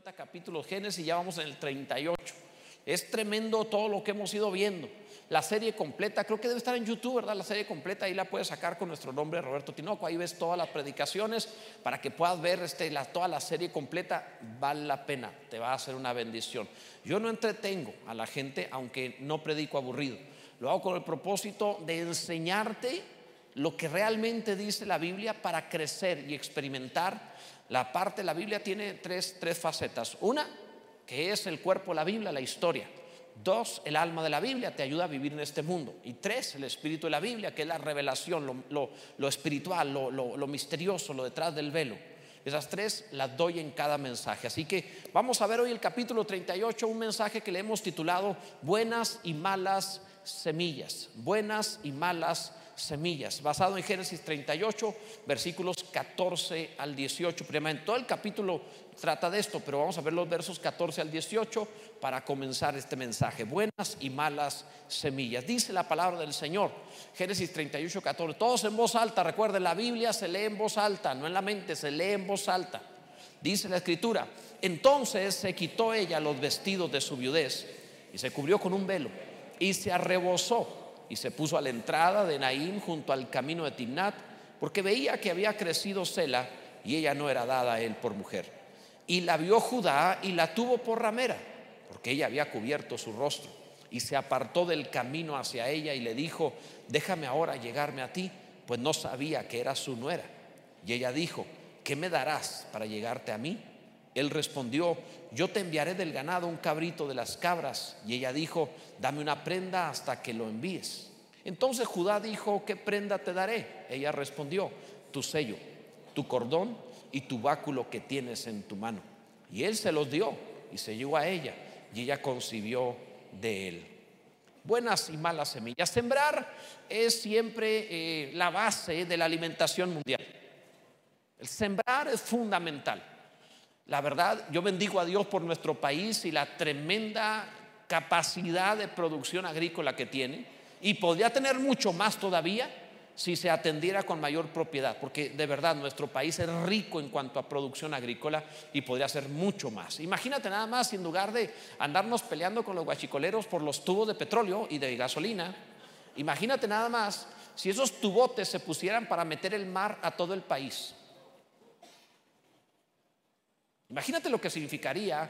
50 capítulos Génesis, ya vamos en el 38. Es tremendo todo lo que hemos ido viendo. La serie completa, creo que debe estar en YouTube, ¿verdad? La serie completa, ahí la puedes sacar con nuestro nombre, Roberto Tinoco. Ahí ves todas las predicaciones para que puedas ver este, la, toda la serie completa. Vale la pena, te va a hacer una bendición. Yo no entretengo a la gente, aunque no predico aburrido. Lo hago con el propósito de enseñarte lo que realmente dice la Biblia para crecer y experimentar. La parte de la Biblia tiene tres, tres facetas. Una, que es el cuerpo de la Biblia, la historia. Dos, el alma de la Biblia te ayuda a vivir en este mundo. Y tres, el espíritu de la Biblia, que es la revelación, lo, espiritual, lo, lo misterioso, lo detrás del velo. Esas tres las doy en cada mensaje. Así que vamos a ver hoy el capítulo 38, un mensaje que le hemos titulado Buenas y malas semillas. Buenas y malas semillas, basado en Génesis 38, versículos 14 al 18. en todo el capítulo trata de esto, pero vamos a ver los versos 14 al 18 para comenzar este mensaje. Buenas y malas semillas. Dice la palabra del Señor, Génesis 38, 14. Todos en voz alta, recuerden, la Biblia se lee en voz alta, no en la mente, se lee en voz alta. Dice la escritura, entonces se quitó ella los vestidos de su viudez y se cubrió con un velo y se arrebozó y se puso a la entrada de Naim junto al camino de Timnat, porque veía que había crecido Sela y ella no era dada a él por mujer. Y la vio Judá y la tuvo por ramera, porque ella había cubierto su rostro. Y se apartó del camino hacia ella y le dijo, déjame ahora llegarme a ti, pues no sabía que era su nuera. Y ella dijo, ¿qué me darás para llegarte a mí? Él respondió, yo te enviaré del ganado un cabrito de las cabras. Y ella dijo, dame una prenda hasta que lo envíes. Entonces Judá dijo, ¿qué prenda te daré? Ella respondió, tu sello, tu cordón y tu báculo que tienes en tu mano. Y él se los dio y se llevó a ella y ella concibió de él. Buenas y malas semillas. Sembrar es siempre eh, la base de la alimentación mundial. El sembrar es fundamental. La verdad, yo bendigo a Dios por nuestro país y la tremenda capacidad de producción agrícola que tiene y podría tener mucho más todavía si se atendiera con mayor propiedad, porque de verdad nuestro país es rico en cuanto a producción agrícola y podría ser mucho más. Imagínate nada más, en lugar de andarnos peleando con los guachicoleros por los tubos de petróleo y de gasolina, imagínate nada más si esos tubotes se pusieran para meter el mar a todo el país. Imagínate lo que significaría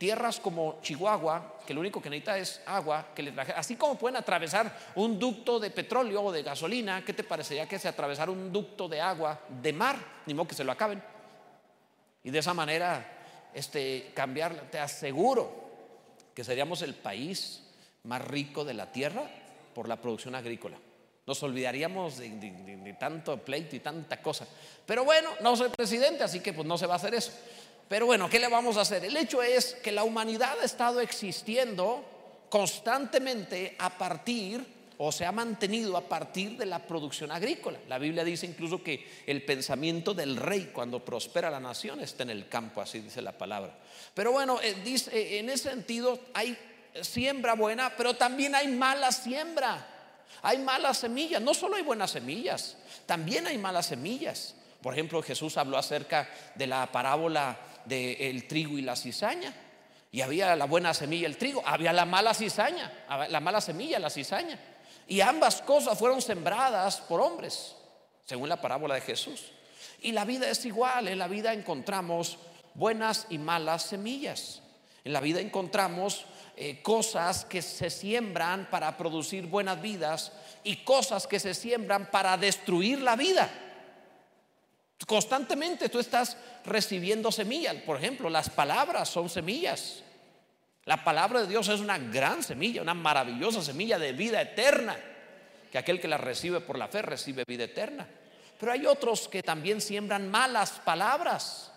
tierras como Chihuahua, que lo único que necesita es agua, que le traje, así como pueden atravesar un ducto de petróleo o de gasolina, ¿qué te parecería que se atravesara un ducto de agua de mar? Ni modo que se lo acaben. Y de esa manera, este, cambiar, te aseguro que seríamos el país más rico de la tierra por la producción agrícola. Nos olvidaríamos de, de tanto pleito y tanta cosa. Pero bueno, no soy presidente, así que pues no se va a hacer eso. Pero bueno, ¿qué le vamos a hacer? El hecho es que la humanidad ha estado existiendo constantemente a partir o se ha mantenido a partir de la producción agrícola. La Biblia dice incluso que el pensamiento del rey cuando prospera la nación está en el campo, así dice la palabra. Pero bueno, eh, dice, eh, en ese sentido hay siembra buena, pero también hay mala siembra. Hay malas semillas, no solo hay buenas semillas, también hay malas semillas. Por ejemplo, Jesús habló acerca de la parábola del trigo y la cizaña. Y había la buena semilla, el trigo, había la mala cizaña, la mala semilla, la cizaña. Y ambas cosas fueron sembradas por hombres, según la parábola de Jesús. Y la vida es igual, en la vida encontramos buenas y malas semillas. En la vida encontramos eh, cosas que se siembran para producir buenas vidas y cosas que se siembran para destruir la vida. Constantemente tú estás recibiendo semillas. Por ejemplo, las palabras son semillas. La palabra de Dios es una gran semilla, una maravillosa semilla de vida eterna, que aquel que la recibe por la fe recibe vida eterna. Pero hay otros que también siembran malas palabras.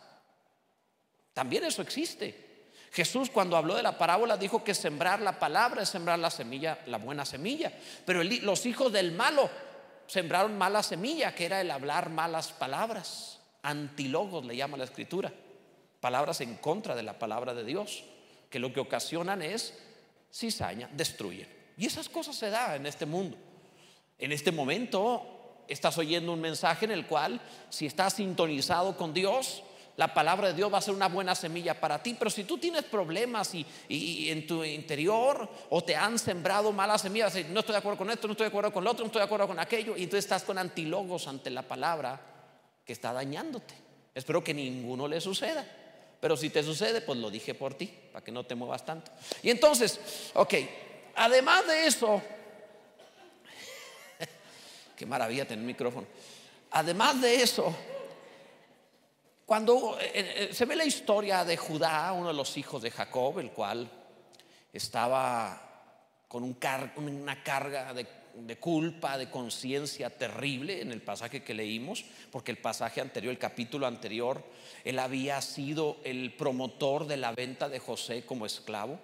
También eso existe. Jesús cuando habló de la parábola dijo que sembrar la palabra es sembrar la semilla, la buena semilla. Pero los hijos del malo sembraron mala semilla, que era el hablar malas palabras. Antilogos le llama la escritura. Palabras en contra de la palabra de Dios, que lo que ocasionan es cizaña, destruyen. Y esas cosas se dan en este mundo. En este momento estás oyendo un mensaje en el cual, si estás sintonizado con Dios, la palabra de Dios va a ser una buena semilla para ti. Pero si tú tienes problemas y, en tu interior o te han sembrado malas semillas, no estoy de acuerdo con esto, no estoy de acuerdo con lo otro, no estoy de acuerdo con aquello, y tú estás con antilogos ante la palabra que está dañándote. Espero que ninguno le suceda. Pero si te sucede, pues lo dije por ti, para que no te muevas tanto. Y entonces, ok, además de eso, qué maravilla tener micrófono. Además de eso, cuando eh, eh, se ve la historia de Judá, uno de los hijos de Jacob, el cual estaba con una carga de, culpa, de conciencia terrible en el pasaje que leímos, porque el pasaje anterior, el capítulo anterior, él había sido el promotor de la venta de José como esclavo.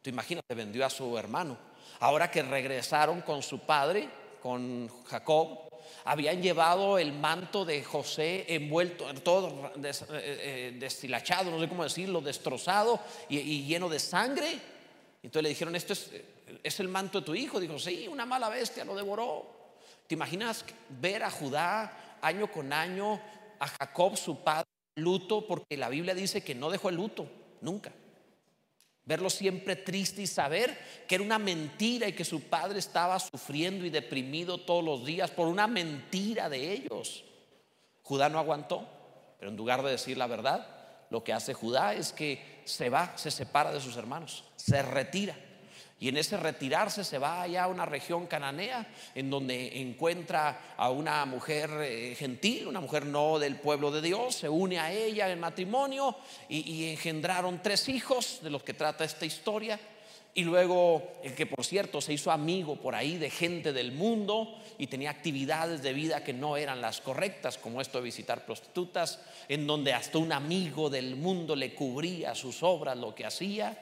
Tú imagínate, vendió a su hermano. Ahora que regresaron con su padre, con Jacob, habían llevado el manto de José envuelto, todo eh, eh, destilachado, no sé cómo decirlo, destrozado y, lleno de sangre. Entonces le dijeron, esto es, es el manto de tu hijo. Dijo, sí, una mala bestia lo devoró. ¿Te imaginas ver a Judá año con año, a Jacob su padre, luto? Porque la Biblia dice que no dejó el luto, nunca verlo siempre triste y saber que era una mentira y que su padre estaba sufriendo y deprimido todos los días por una mentira de ellos. Judá no aguantó, pero en lugar de decir la verdad, lo que hace Judá es que se va, se separa de sus hermanos, se retira. Y en ese retirarse se va allá a una región cananea en donde encuentra a una mujer eh, gentil, una mujer no del pueblo de Dios, se une a ella en matrimonio y, engendraron tres hijos de los que trata esta historia. Y luego, el que por cierto se hizo amigo por ahí de gente del mundo y tenía actividades de vida que no eran las correctas, como esto de visitar prostitutas, en donde hasta un amigo del mundo le cubría sus obras, lo que hacía.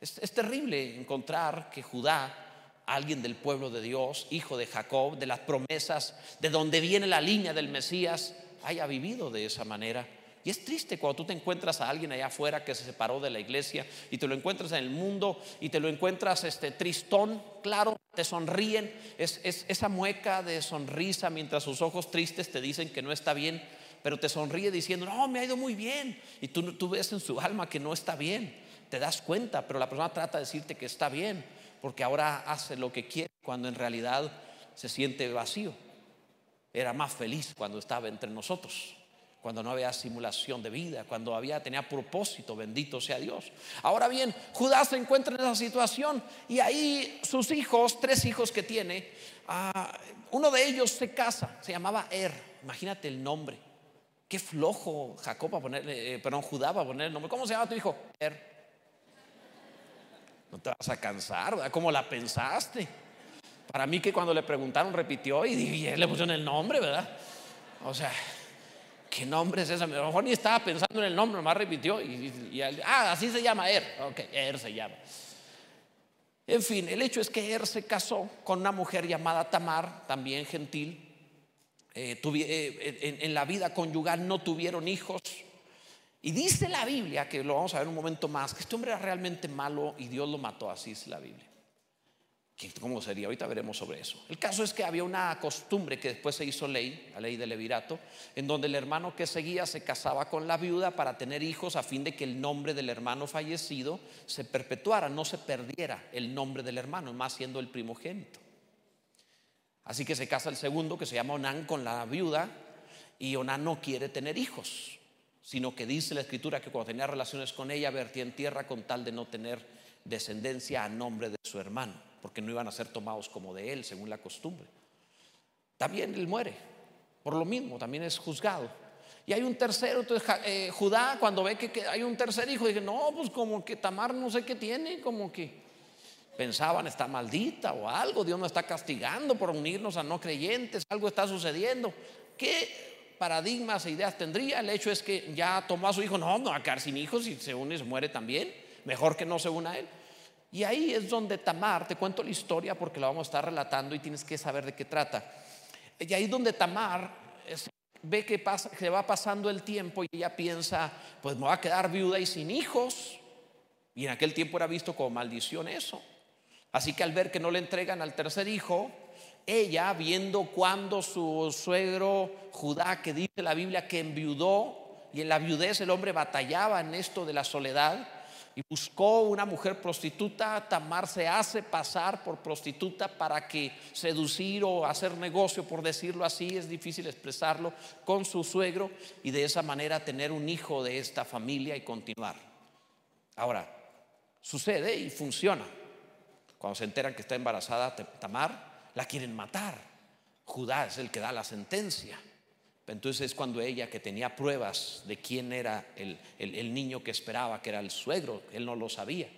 Es, terrible encontrar que Judá, alguien del pueblo de Dios, hijo de Jacob, de las promesas, de donde viene la línea del Mesías, haya vivido de esa manera. Y es triste cuando tú te encuentras a alguien allá afuera que se separó de la iglesia y te lo encuentras en el mundo y te lo encuentras este tristón, claro, te sonríen, es, esa mueca de sonrisa mientras sus ojos tristes te dicen que no está bien, pero te sonríe diciendo, no, me ha ido muy bien. Y tú, tú ves en su alma que no está bien te das cuenta, pero la persona trata de decirte que está bien, porque ahora hace lo que quiere cuando en realidad se siente vacío. Era más feliz cuando estaba entre nosotros, cuando no había simulación de vida, cuando había tenía propósito, bendito sea Dios. Ahora bien, Judá se encuentra en esa situación y ahí sus hijos, tres hijos que tiene, ah, uno de ellos se casa, se llamaba Er, imagínate el nombre. Qué flojo Jacob a ponerle, eh, perdón, Judá a poner el nombre. ¿Cómo se llama tu hijo? Er. No te vas a cansar, ¿verdad? ¿Cómo la pensaste? Para mí que cuando le preguntaron repitió y, y le pusieron el nombre, ¿verdad? O sea, ¿qué nombre es ese? A lo mejor ni estaba pensando en el nombre, nomás repitió y, ah, así se llama Er. Ok, Er se llama. En fin, el hecho es que Er se casó con una mujer llamada Tamar, también gentil. Eh, eh, en la vida conyugal no tuvieron hijos. Y dice la Biblia, que lo vamos a ver un momento más, que este hombre era realmente malo y Dios lo mató, así es la Biblia. ¿Cómo sería? Ahorita veremos sobre eso. El caso es que había una costumbre que después se hizo ley, la ley del levirato, en donde el hermano que seguía se casaba con la viuda para tener hijos a fin de que el nombre del hermano fallecido se perpetuara, no se perdiera el nombre del hermano, más siendo el primogénito. Así que se casa el segundo que se llama Onán con la viuda y Onán no quiere tener hijos sino que dice la escritura que cuando tenía relaciones con ella vertía en tierra con tal de no tener descendencia a nombre de su hermano, porque no iban a ser tomados como de él, según la costumbre. También él muere, por lo mismo, también es juzgado. Y hay un tercero, entonces eh, Judá cuando ve que, hay un tercer hijo, dice, no, pues como que Tamar no sé qué tiene, como que pensaban está maldita o algo, Dios nos está castigando por unirnos a no creyentes, algo está sucediendo. ¿Qué paradigmas e ideas tendría. El hecho es que ya tomó a su hijo, no, no a quedar sin hijos y se une se muere también. Mejor que no se una a él. Y ahí es donde Tamar, te cuento la historia porque la vamos a estar relatando y tienes que saber de qué trata. Y ahí es donde Tamar ve que, pasa, que va pasando el tiempo y ella piensa, pues me va a quedar viuda y sin hijos. Y en aquel tiempo era visto como maldición eso. Así que al ver que no le entregan al tercer hijo, ella, viendo cuando su suegro Judá, que dice la Biblia que enviudó, y en la viudez el hombre batallaba en esto de la soledad y buscó una mujer prostituta. Tamar se hace pasar por prostituta para que seducir o hacer negocio, por decirlo así, es difícil expresarlo, con su suegro y de esa manera tener un hijo de esta familia y continuar. Ahora, sucede y funciona. Cuando se enteran que está embarazada Tamar, la quieren matar. Judá es el que da la sentencia. Entonces es cuando ella, que tenía pruebas de quién era el, niño que esperaba, que era el suegro, él no lo sabía.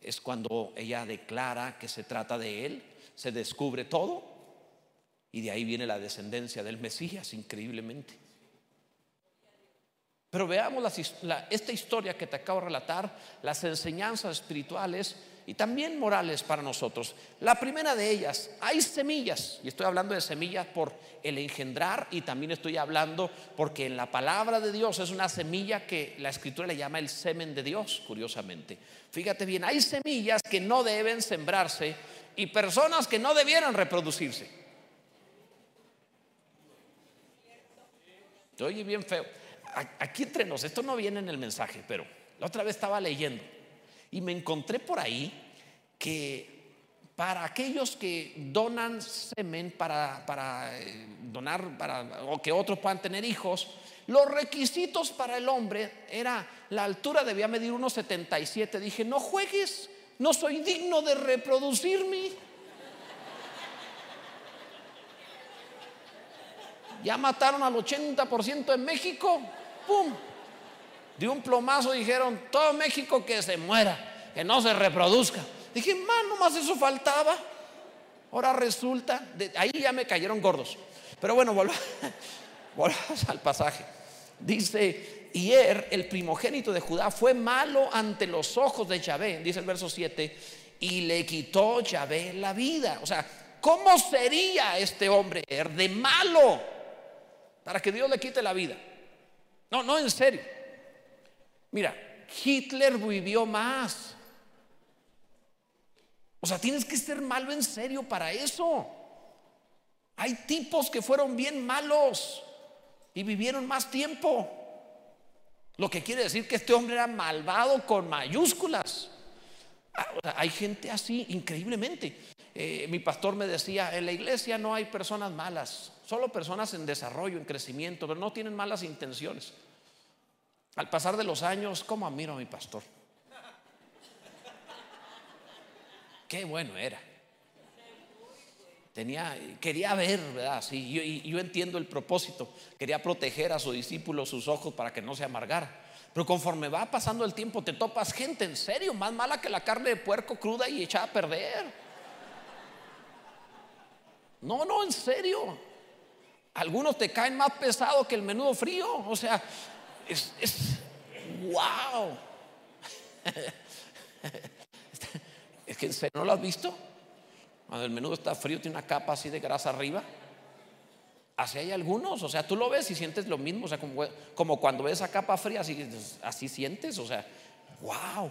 Es cuando ella declara que se trata de él, se descubre todo y de ahí viene la descendencia del Mesías, increíblemente. Pero veamos esta historia que te acabo de relatar, las enseñanzas espirituales y también morales para nosotros. La primera de ellas, hay semillas, y estoy hablando de semillas por el engendrar y también estoy hablando porque en la palabra de Dios es una semilla que la escritura le llama el semen de Dios, curiosamente. Fíjate bien, hay semillas que no deben sembrarse y personas que no debieran reproducirse. Oye bien feo. Aquí entre nos, esto no viene en el mensaje, pero la otra vez estaba leyendo y me encontré por ahí que para aquellos que donan semen para, para eh, donar para, o que otros puedan tener hijos, los requisitos para el hombre era la altura debía medir unos 77. Dije, no juegues, no soy digno de reproducirme. Ya mataron al 80% en México. ¡Pum! De un plomazo dijeron, todo México que se muera, que no se reproduzca. Dije, man, nomás eso faltaba. Ahora resulta, ahí ya me cayeron gordos. Pero bueno, volvamos al pasaje. Dice, Hier, el primogénito de Judá, fue malo ante los ojos de Yahvé, dice el verso 7, y le quitó Yahvé la vida. O sea, ¿cómo sería este hombre de malo para que Dios le quite la vida? No, no, en serio. Mira, Hitler vivió más. O sea, tienes que ser malo en serio para eso. Hay tipos que fueron bien malos y vivieron más tiempo. Lo que quiere decir que este hombre era malvado con mayúsculas. Ah, hay gente así, increíblemente. Eh, mi pastor me decía, en la iglesia no hay personas malas, solo personas en desarrollo, en crecimiento, pero no tienen malas intenciones. Al pasar de los años, ¿cómo admiro a mi pastor? Qué bueno era. Tenía, quería ver, ¿verdad? Sí, yo, y yo entiendo el propósito. Quería proteger a su discípulo sus ojos para que no se amargara. Pero conforme va pasando el tiempo, te topas gente en serio, más mala que la carne de puerco cruda y echada a perder. No, no, en serio. Algunos te caen más pesado que el menudo frío. O sea, es, wow. Es que ¿no lo has visto? Cuando el menudo está frío, tiene una capa así de grasa arriba. Así hay algunos, o sea, tú lo ves y sientes lo mismo, o sea, como, como cuando ves esa capa fría, así, así sientes, o sea, wow.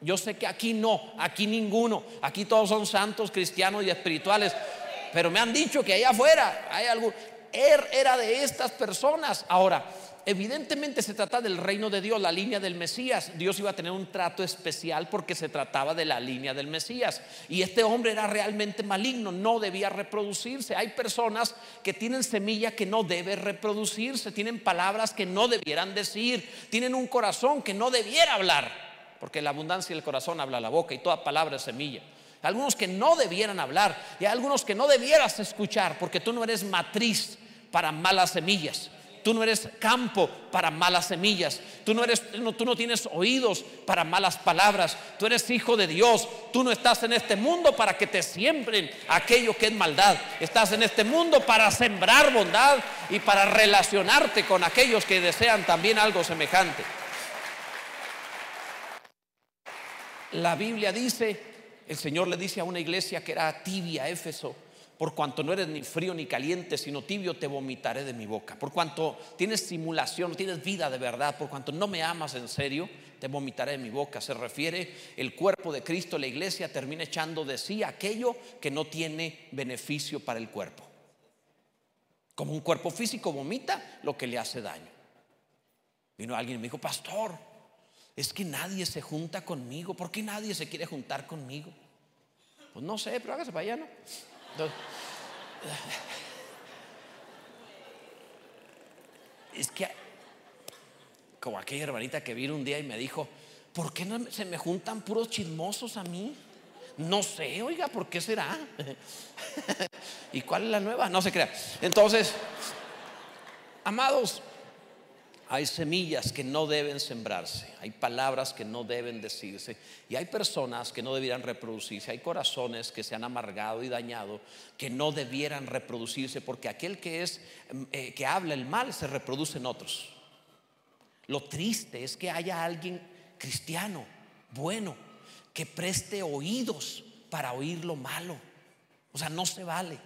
Yo sé que aquí no, aquí ninguno, aquí todos son santos, cristianos y espirituales, pero me han dicho que allá afuera hay algo. Él era de estas personas. Ahora, Evidentemente se trata del reino de Dios, la línea del Mesías. Dios iba a tener un trato especial porque se trataba de la línea del Mesías. Y este hombre era realmente maligno, no debía reproducirse. Hay personas que tienen semilla que no debe reproducirse, tienen palabras que no debieran decir, tienen un corazón que no debiera hablar, porque la abundancia del corazón habla la boca y toda palabra es semilla. Algunos que no debieran hablar y algunos que no debieras escuchar porque tú no eres matriz para malas semillas. Tú no eres campo para malas semillas. Tú no, eres, tú no tienes oídos para malas palabras. Tú eres hijo de Dios. Tú no estás en este mundo para que te siembren aquello que es maldad. Estás en este mundo para sembrar bondad y para relacionarte con aquellos que desean también algo semejante. La Biblia dice, el Señor le dice a una iglesia que era tibia, Éfeso, por cuanto no eres ni frío ni caliente, sino tibio, te vomitaré de mi boca. Por cuanto tienes simulación, tienes vida de verdad, por cuanto no me amas en serio, te vomitaré de mi boca. Se refiere el cuerpo de Cristo, la iglesia termina echando de sí aquello que no tiene beneficio para el cuerpo. Como un cuerpo físico vomita lo que le hace daño. Vino alguien y me dijo, pastor, es que nadie se junta conmigo. ¿Por qué nadie se quiere juntar conmigo? Pues no sé, pero hágase para allá, ¿no? Es que como aquella hermanita que vino un día y me dijo, ¿por qué no se me juntan puros chismosos a mí? No sé, oiga, ¿por qué será? ¿Y cuál es la nueva? No se crea. Entonces, amados, hay semillas que no deben sembrarse, hay palabras que no deben decirse y hay personas que no debieran reproducirse, hay corazones que se han amargado y dañado que no debieran reproducirse porque aquel que es mm, eh, que habla el mal se reproduce en otros. Lo triste es que haya alguien cristiano, bueno, que preste oídos para oír lo malo. O sea, no se vale.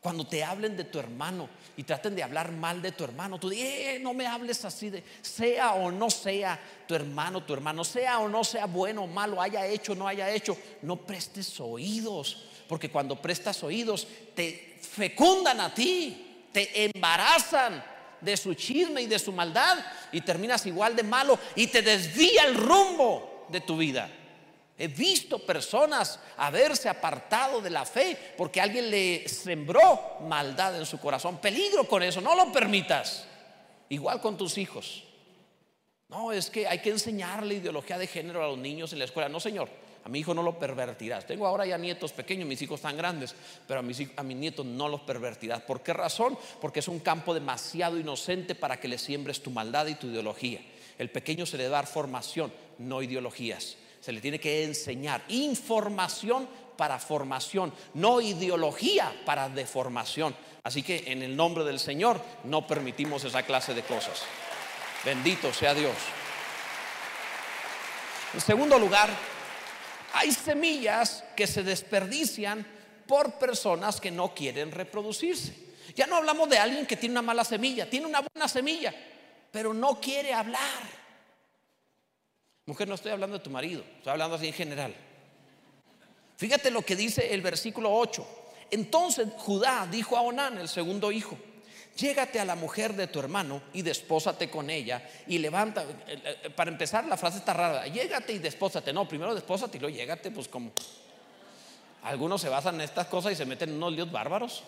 Cuando te hablen de tu hermano y traten de hablar mal de tu hermano, tú dices, eh, no me hables así de, sea o no sea tu hermano, tu hermano, sea o no sea bueno o malo, haya hecho o no haya hecho, no prestes oídos, porque cuando prestas oídos te fecundan a ti, te embarazan de su chisme y de su maldad y terminas igual de malo y te desvía el rumbo de tu vida. He visto personas haberse apartado de la fe porque alguien le sembró maldad en su corazón. Peligro con eso, no lo permitas. Igual con tus hijos. No, es que hay que enseñarle ideología de género a los niños en la escuela. No, señor, a mi hijo no lo pervertirás. Tengo ahora ya nietos pequeños, mis hijos están grandes, pero a mis, a mis nietos no los pervertirás. ¿Por qué razón? Porque es un campo demasiado inocente para que le siembres tu maldad y tu ideología. El pequeño se le da formación, no ideologías. Se le tiene que enseñar información para formación, no ideología para deformación. Así que en el nombre del Señor no permitimos esa clase de cosas. Bendito sea Dios. En segundo lugar, hay semillas que se desperdician por personas que no quieren reproducirse. Ya no hablamos de alguien que tiene una mala semilla, tiene una buena semilla, pero no quiere hablar. Mujer, no estoy hablando de tu marido, estoy hablando así en general. Fíjate lo que dice el versículo 8. Entonces Judá dijo a Onán, el segundo hijo, llégate a la mujer de tu hermano y despósate con ella y levanta, eh, eh, para empezar la frase está rara, llégate y despósate, no, primero despósate y luego llégate, pues como algunos se basan en estas cosas y se meten en unos líos bárbaros.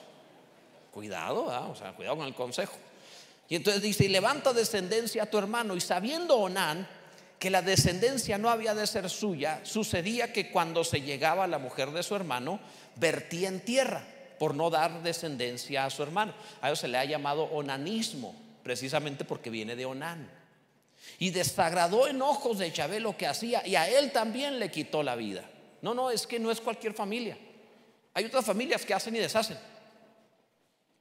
Cuidado, o sea, cuidado con el consejo. Y entonces dice, y levanta descendencia a tu hermano y sabiendo Onán que la descendencia no había de ser suya, sucedía que cuando se llegaba la mujer de su hermano, vertía en tierra por no dar descendencia a su hermano. A eso se le ha llamado onanismo, precisamente porque viene de Onán. Y desagradó en ojos de Chabé lo que hacía y a él también le quitó la vida. No, no, es que no es cualquier familia. Hay otras familias que hacen y deshacen.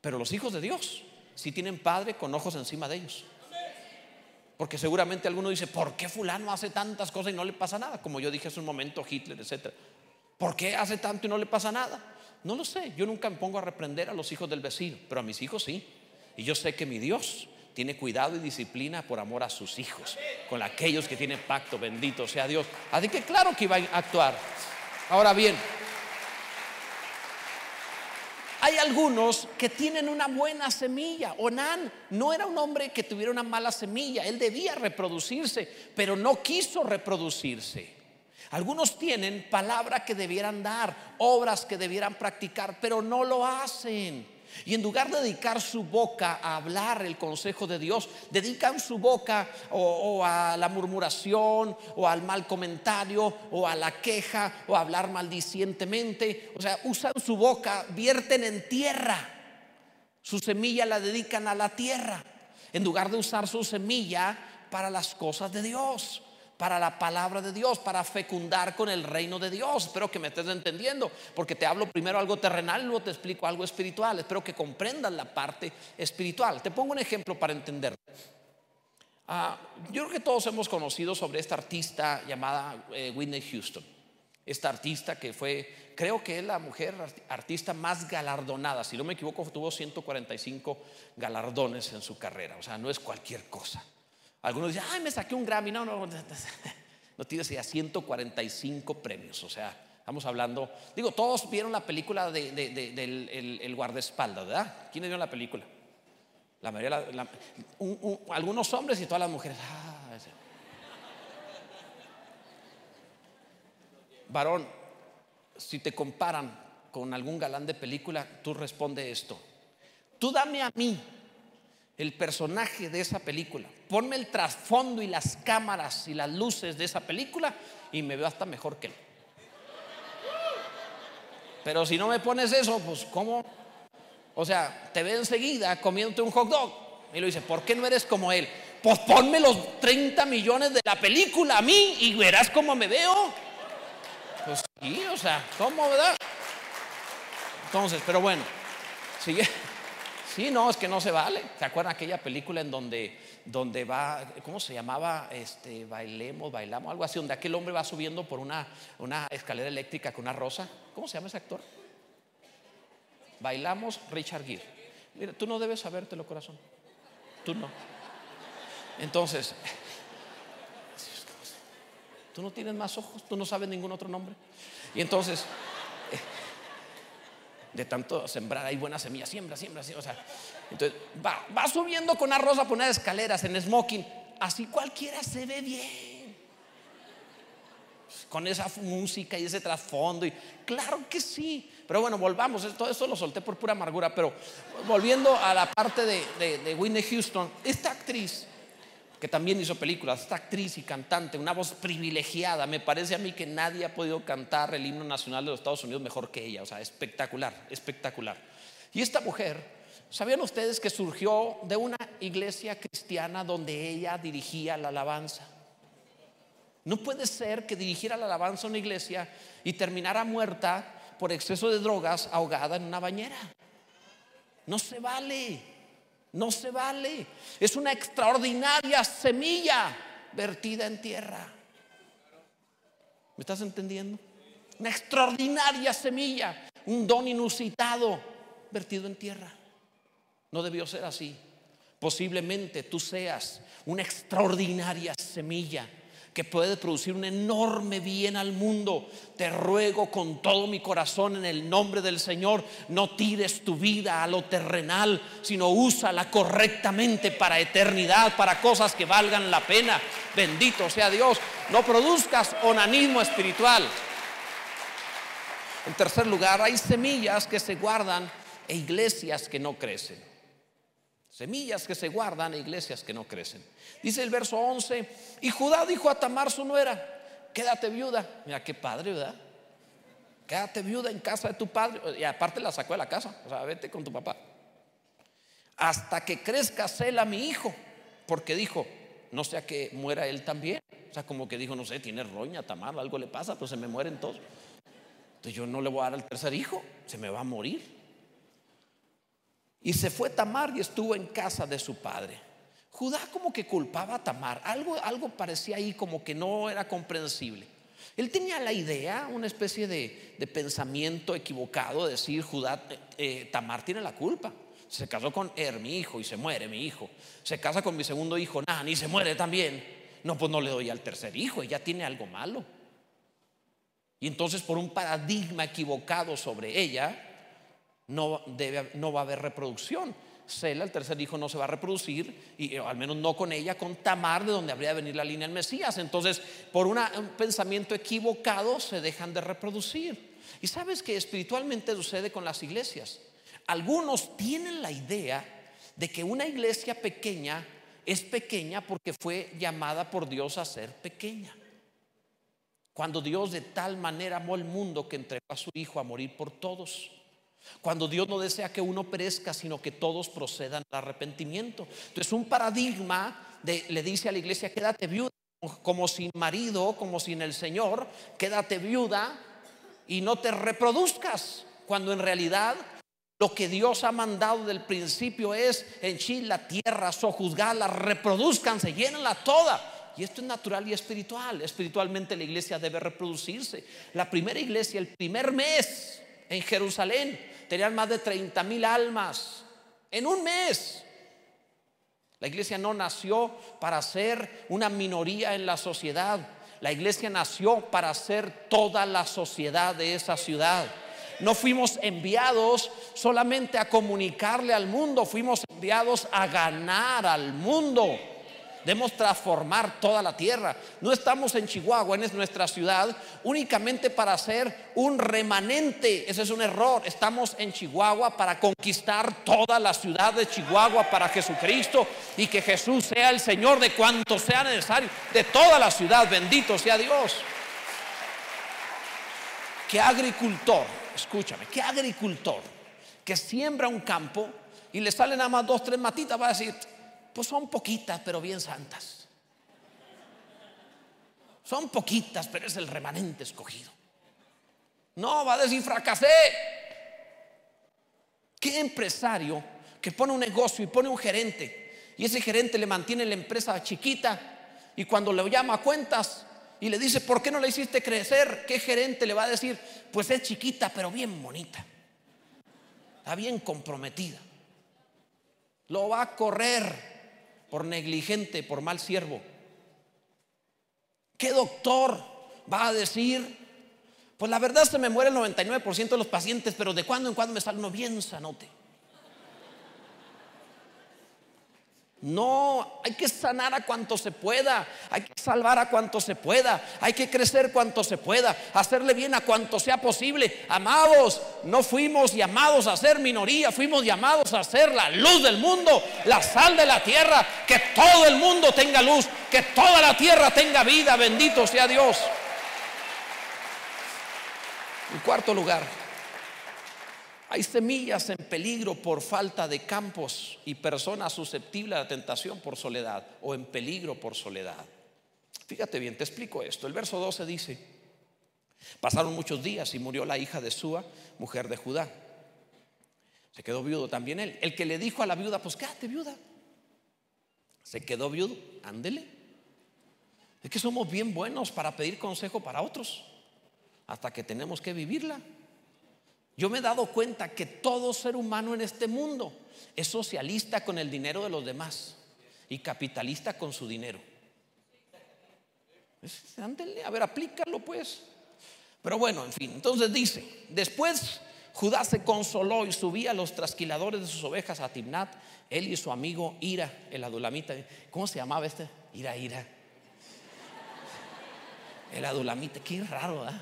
Pero los hijos de Dios sí tienen padre con ojos encima de ellos. Porque seguramente alguno dice, ¿por qué fulano hace tantas cosas y no le pasa nada? Como yo dije hace un momento, Hitler, etc. ¿Por qué hace tanto y no le pasa nada? No lo sé, yo nunca me pongo a reprender a los hijos del vecino, pero a mis hijos sí. Y yo sé que mi Dios tiene cuidado y disciplina por amor a sus hijos, con aquellos que tienen pacto, bendito sea Dios. Así que claro que iba a actuar. Ahora bien, hay algunos que tienen una buena semilla. Onán no era un hombre que tuviera una mala semilla. Él debía reproducirse, pero no quiso reproducirse. Algunos tienen palabra que debieran dar, obras que debieran practicar, pero no lo hacen. Y en lugar de dedicar su boca a hablar el consejo de Dios, dedican su boca o, a la murmuración o al mal comentario o a la queja o a hablar maldicientemente. O sea, usan su boca, vierten en tierra. Su semilla la dedican a la tierra en lugar de usar su semilla para las cosas de Dios para la palabra de Dios, para fecundar con el reino de Dios. Espero que me estés entendiendo, porque te hablo primero algo terrenal, luego te explico algo espiritual. Espero que comprendas la parte espiritual. Te pongo un ejemplo para entender. Ah, yo creo que todos hemos conocido sobre esta artista llamada eh, Whitney Houston. Esta artista que fue, creo que es la mujer artista más galardonada, si no me equivoco, tuvo 145 galardones en su carrera, o sea, no es cualquier cosa. Algunos dicen, ay, me saqué un Grammy. No, no, no tienes ya 145 premios. O sea, estamos hablando. Digo, todos vieron la película de, del el, guardaespaldas, ¿verdad? ¿Quiénes vieron la película? La mayoría, la- un- algunos hombres y todas las mujeres. "Ah, ese". Varón, si te comparan con algún galán de película, tú responde esto. Tú dame a mí el personaje de esa película. Ponme el trasfondo y las cámaras y las luces de esa película y me veo hasta mejor que él. Pero si no me pones eso, pues ¿cómo? O sea, te ve enseguida comiéndote un hot dog y lo dice, ¿por qué no eres como él? Pues ponme los 30 millones de la película a mí y verás cómo me veo. Pues sí, o sea, ¿cómo, verdad? Entonces, pero bueno, sigue. Sí, no, es que no se vale. ¿Se acuerdan aquella película en donde, donde va, ¿cómo se llamaba? Este, bailemos, bailamos, algo así, donde aquel hombre va subiendo por una, una escalera eléctrica con una rosa. ¿Cómo se llama ese actor? Bailamos Richard Gere. Mira, tú no debes sabértelo, corazón. Tú no. Entonces, tú no tienes más ojos, tú no sabes ningún otro nombre. Y entonces, de tanto sembrar hay buena semilla, siembra, siembra, siembra. O sea, entonces va, va subiendo con rosa por unas escaleras en smoking. Así cualquiera se ve bien. Con esa música y ese trasfondo. Y, claro que sí. Pero bueno, volvamos. Todo esto lo solté por pura amargura. Pero volviendo a la parte de, de, de Whitney Houston, esta actriz que también hizo películas, esta actriz y cantante, una voz privilegiada. Me parece a mí que nadie ha podido cantar el himno nacional de los Estados Unidos mejor que ella, o sea, espectacular, espectacular. Y esta mujer, ¿sabían ustedes que surgió de una iglesia cristiana donde ella dirigía la alabanza? No puede ser que dirigiera la alabanza a una iglesia y terminara muerta por exceso de drogas ahogada en una bañera. No se vale. No se vale. Es una extraordinaria semilla vertida en tierra. ¿Me estás entendiendo? Una extraordinaria semilla, un don inusitado vertido en tierra. No debió ser así. Posiblemente tú seas una extraordinaria semilla que puede producir un enorme bien al mundo. Te ruego con todo mi corazón en el nombre del Señor, no tires tu vida a lo terrenal, sino úsala correctamente para eternidad, para cosas que valgan la pena. Bendito sea Dios. No produzcas onanismo espiritual. En tercer lugar, hay semillas que se guardan e iglesias que no crecen. Semillas que se guardan e iglesias que no crecen. Dice el verso 11, y Judá dijo a Tamar su nuera, quédate viuda. Mira qué padre, ¿verdad? Quédate viuda en casa de tu padre. Y aparte la sacó de la casa. O sea, vete con tu papá. Hasta que crezca Sela mi hijo. Porque dijo, no sea que muera él también. O sea, como que dijo, no sé, tiene roña, Tamar, algo le pasa, pues se me mueren todos. Entonces yo no le voy a dar al tercer hijo, se me va a morir. Y se fue Tamar y estuvo en casa de su padre. Judá como que culpaba a Tamar. Algo, algo parecía ahí como que no era comprensible. Él tenía la idea, una especie de, pensamiento equivocado, de decir, Judá, eh, eh, Tamar tiene la culpa. Se casó con Er, mi hijo, y se muere mi hijo. Se casa con mi segundo hijo, Nan, y se muere también. No, pues no le doy al tercer hijo, ella tiene algo malo. Y entonces por un paradigma equivocado sobre ella, no, debe, no va a haber reproducción. Sela, el tercer hijo, no se va a reproducir, y al menos no con ella, con Tamar, de donde habría de venir la línea del Mesías. Entonces, por un pensamiento equivocado, se dejan de reproducir. Y sabes que espiritualmente sucede con las iglesias. Algunos tienen la idea de que una iglesia pequeña es pequeña porque fue llamada por Dios a ser pequeña. Cuando Dios de tal manera amó el mundo que entregó a su Hijo a morir por todos. Cuando Dios no desea que uno perezca, sino que todos procedan al arrepentimiento. Entonces un paradigma de, le dice a la iglesia, quédate viuda como sin marido, como sin el Señor, quédate viuda y no te reproduzcas. Cuando en realidad lo que Dios ha mandado del principio es henchir la tierra, sojuzgarla, reproduzcanse, llénenla toda. Y esto es natural y espiritual. Espiritualmente la iglesia debe reproducirse. La primera iglesia, el primer mes en Jerusalén, tenían más de 30 mil almas. En un mes. La iglesia no nació para ser una minoría en la sociedad. La iglesia nació para ser toda la sociedad de esa ciudad. no fuimos enviados solamente a comunicarle al mundo, fuimos enviados a ganar al mundo. Debemos transformar toda la tierra. No estamos en Chihuahua, en nuestra ciudad, únicamente para ser un remanente. Ese es un error. Estamos en Chihuahua para conquistar toda la ciudad de Chihuahua para Jesucristo y que Jesús sea el Señor de cuanto sea necesario, de toda la ciudad. Bendito sea Dios. ¿Qué agricultor, escúchame, qué agricultor que siembra un campo y le salen nada más dos, tres matitas va a decir, pues son poquitas, pero bien santas. Son poquitas, pero es el remanente escogido. No, va a decir fracasé. ¿Qué empresario que pone un negocio y pone un gerente y ese gerente le mantiene la empresa chiquita y cuando le llama a cuentas y le dice, ¿por qué no la hiciste crecer? ¿Qué gerente le va a decir? Pues es chiquita, pero bien bonita. Está bien comprometida. Lo va a correr por negligente, por mal siervo. ¿Qué doctor va a decir? Pues la verdad se me muere el 99% de los pacientes, pero de cuando en cuando me sale uno bien sanote. No, hay que sanar a cuanto se pueda, hay que salvar a cuanto se pueda, hay que crecer cuanto se pueda, hacerle bien a cuanto sea posible. Amados, no fuimos llamados a ser minoría, fuimos llamados a ser la luz del mundo, la sal de la tierra, que todo el mundo tenga luz, que toda la tierra tenga vida, bendito sea Dios. En cuarto lugar, hay semillas en peligro por falta de campos y personas susceptibles a la tentación por soledad o en peligro por soledad. Fíjate bien, te explico esto. El verso 12 dice, pasaron muchos días y murió la hija de Sua, mujer de Judá. Se quedó viudo también él. El que le dijo a la viuda, pues quédate viuda. Se quedó viudo, ándele. Es que somos bien buenos para pedir consejo para otros, hasta que tenemos que vivirla. Yo me he dado cuenta que todo ser humano en este mundo es socialista con el dinero de los demás y capitalista con su dinero. a ver, aplícalo pues. Pero bueno, en fin, entonces dice, después Judá se consoló y subía a los trasquiladores de sus ovejas a Timnat, él y su amigo Ira, el adulamita. ¿Cómo se llamaba este? Ira, Ira. El adulamita, qué raro, ¿ah?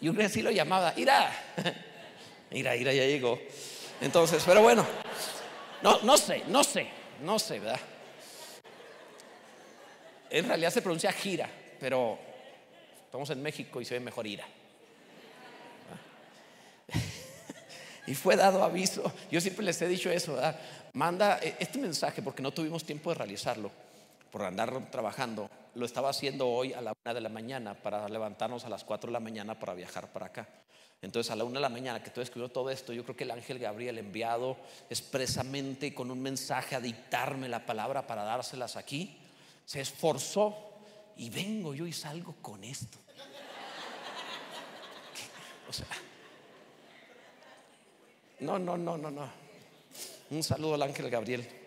Y un así lo llamaba, ira, ira, ira, ya llegó. Entonces, pero bueno, no, no sé, no sé, no sé, ¿verdad? En realidad se pronuncia gira, pero estamos en México y se ve mejor ira. Y fue dado aviso. Yo siempre les he dicho eso, ¿verdad? Manda eh, este mensaje porque no tuvimos tiempo de realizarlo por andar trabajando lo estaba haciendo hoy a la una de la mañana para levantarnos a las cuatro de la mañana para viajar para acá. Entonces a la una de la mañana que tú escribió todo esto, yo creo que el ángel Gabriel enviado expresamente con un mensaje a dictarme la palabra para dárselas aquí, se esforzó y vengo yo y salgo con esto. O sea, no, no, no, no, no. Un saludo al ángel Gabriel.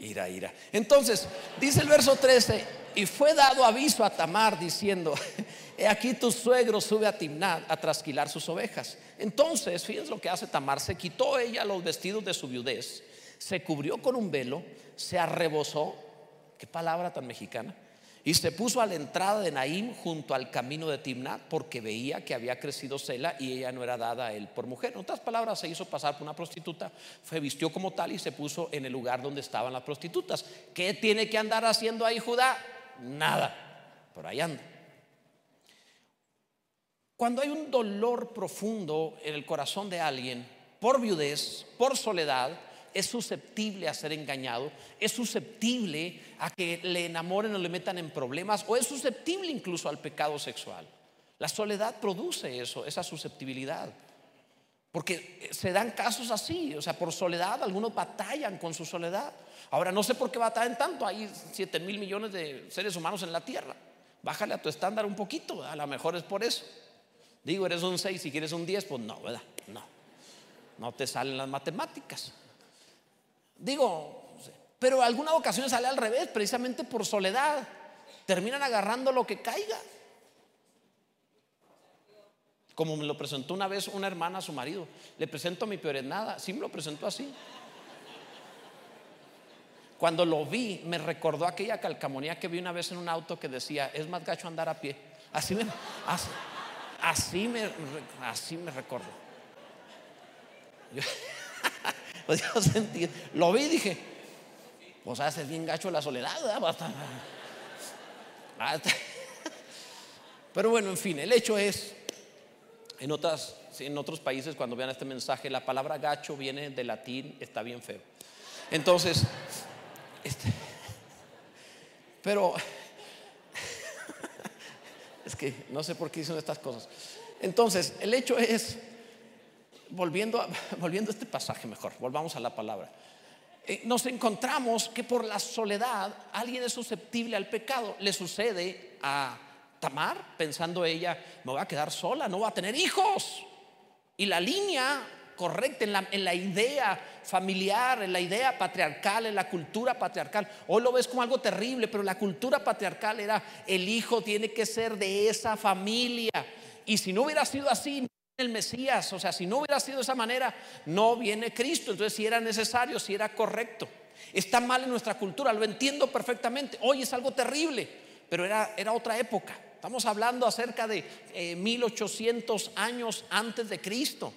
Ira, ira. Entonces, dice el verso 13, y fue dado aviso a Tamar diciendo, he aquí tu suegro sube a Timnat a trasquilar sus ovejas. Entonces, fíjense lo que hace Tamar, se quitó ella los vestidos de su viudez, se cubrió con un velo, se arrebozó, qué palabra tan mexicana, y se puso a la entrada de Naim junto al camino de Timnat porque veía que había crecido Sela y ella no era dada a él por mujer. En otras palabras, se hizo pasar por una prostituta, se vistió como tal y se puso en el lugar donde estaban las prostitutas. ¿Qué tiene que andar haciendo ahí Judá? Nada. Por ahí anda. Cuando hay un dolor profundo en el corazón de alguien por viudez, por soledad, es susceptible a ser engañado, es susceptible a que le enamoren o le metan en problemas, o es susceptible incluso al pecado sexual. La soledad produce eso, esa susceptibilidad. Porque se dan casos así, o sea, por soledad, algunos batallan con su soledad. Ahora, no sé por qué batallan tanto, hay 7 mil millones de seres humanos en la tierra. Bájale a tu estándar un poquito, a lo mejor es por eso. Digo, eres un 6, si quieres un 10, pues no, ¿verdad? No, no te salen las matemáticas. Digo, pero alguna ocasión sale al revés, precisamente por soledad. Terminan agarrando lo que caiga. Como me lo presentó una vez una hermana a su marido. Le presento mi peor nada. Sí me lo presentó así. Cuando lo vi, me recordó aquella calcamonía que vi una vez en un auto que decía, es más gacho andar a pie. Así me, así, me, así me recordó. lo vi y dije, pues hace bien gacho la soledad, Pero bueno, en fin, el hecho es, en, otras, en otros países cuando vean este mensaje, la palabra gacho viene del latín, está bien feo. Entonces, este, pero es que no sé por qué hicieron estas cosas. Entonces, el hecho es, volviendo a, volviendo este pasaje mejor, volvamos a la palabra. Eh, nos encontramos que por la soledad alguien es susceptible al pecado. Le sucede a Tamar, pensando ella, me voy a quedar sola, no voy a tener hijos. Y la línea correcta, en la, en la, idea familiar, en la idea patriarcal, en la cultura patriarcal. Hoy lo ves como algo terrible, pero la cultura patriarcal era el hijo tiene que ser de esa familia. Y si no hubiera sido así, el Mesías, o sea, si no hubiera sido de esa manera, no viene Cristo. Entonces, si era necesario, si era correcto. Está mal en nuestra cultura, lo entiendo perfectamente. Hoy es algo terrible, pero era, era otra época. Estamos hablando acerca de 1800 eh, años antes de Cristo.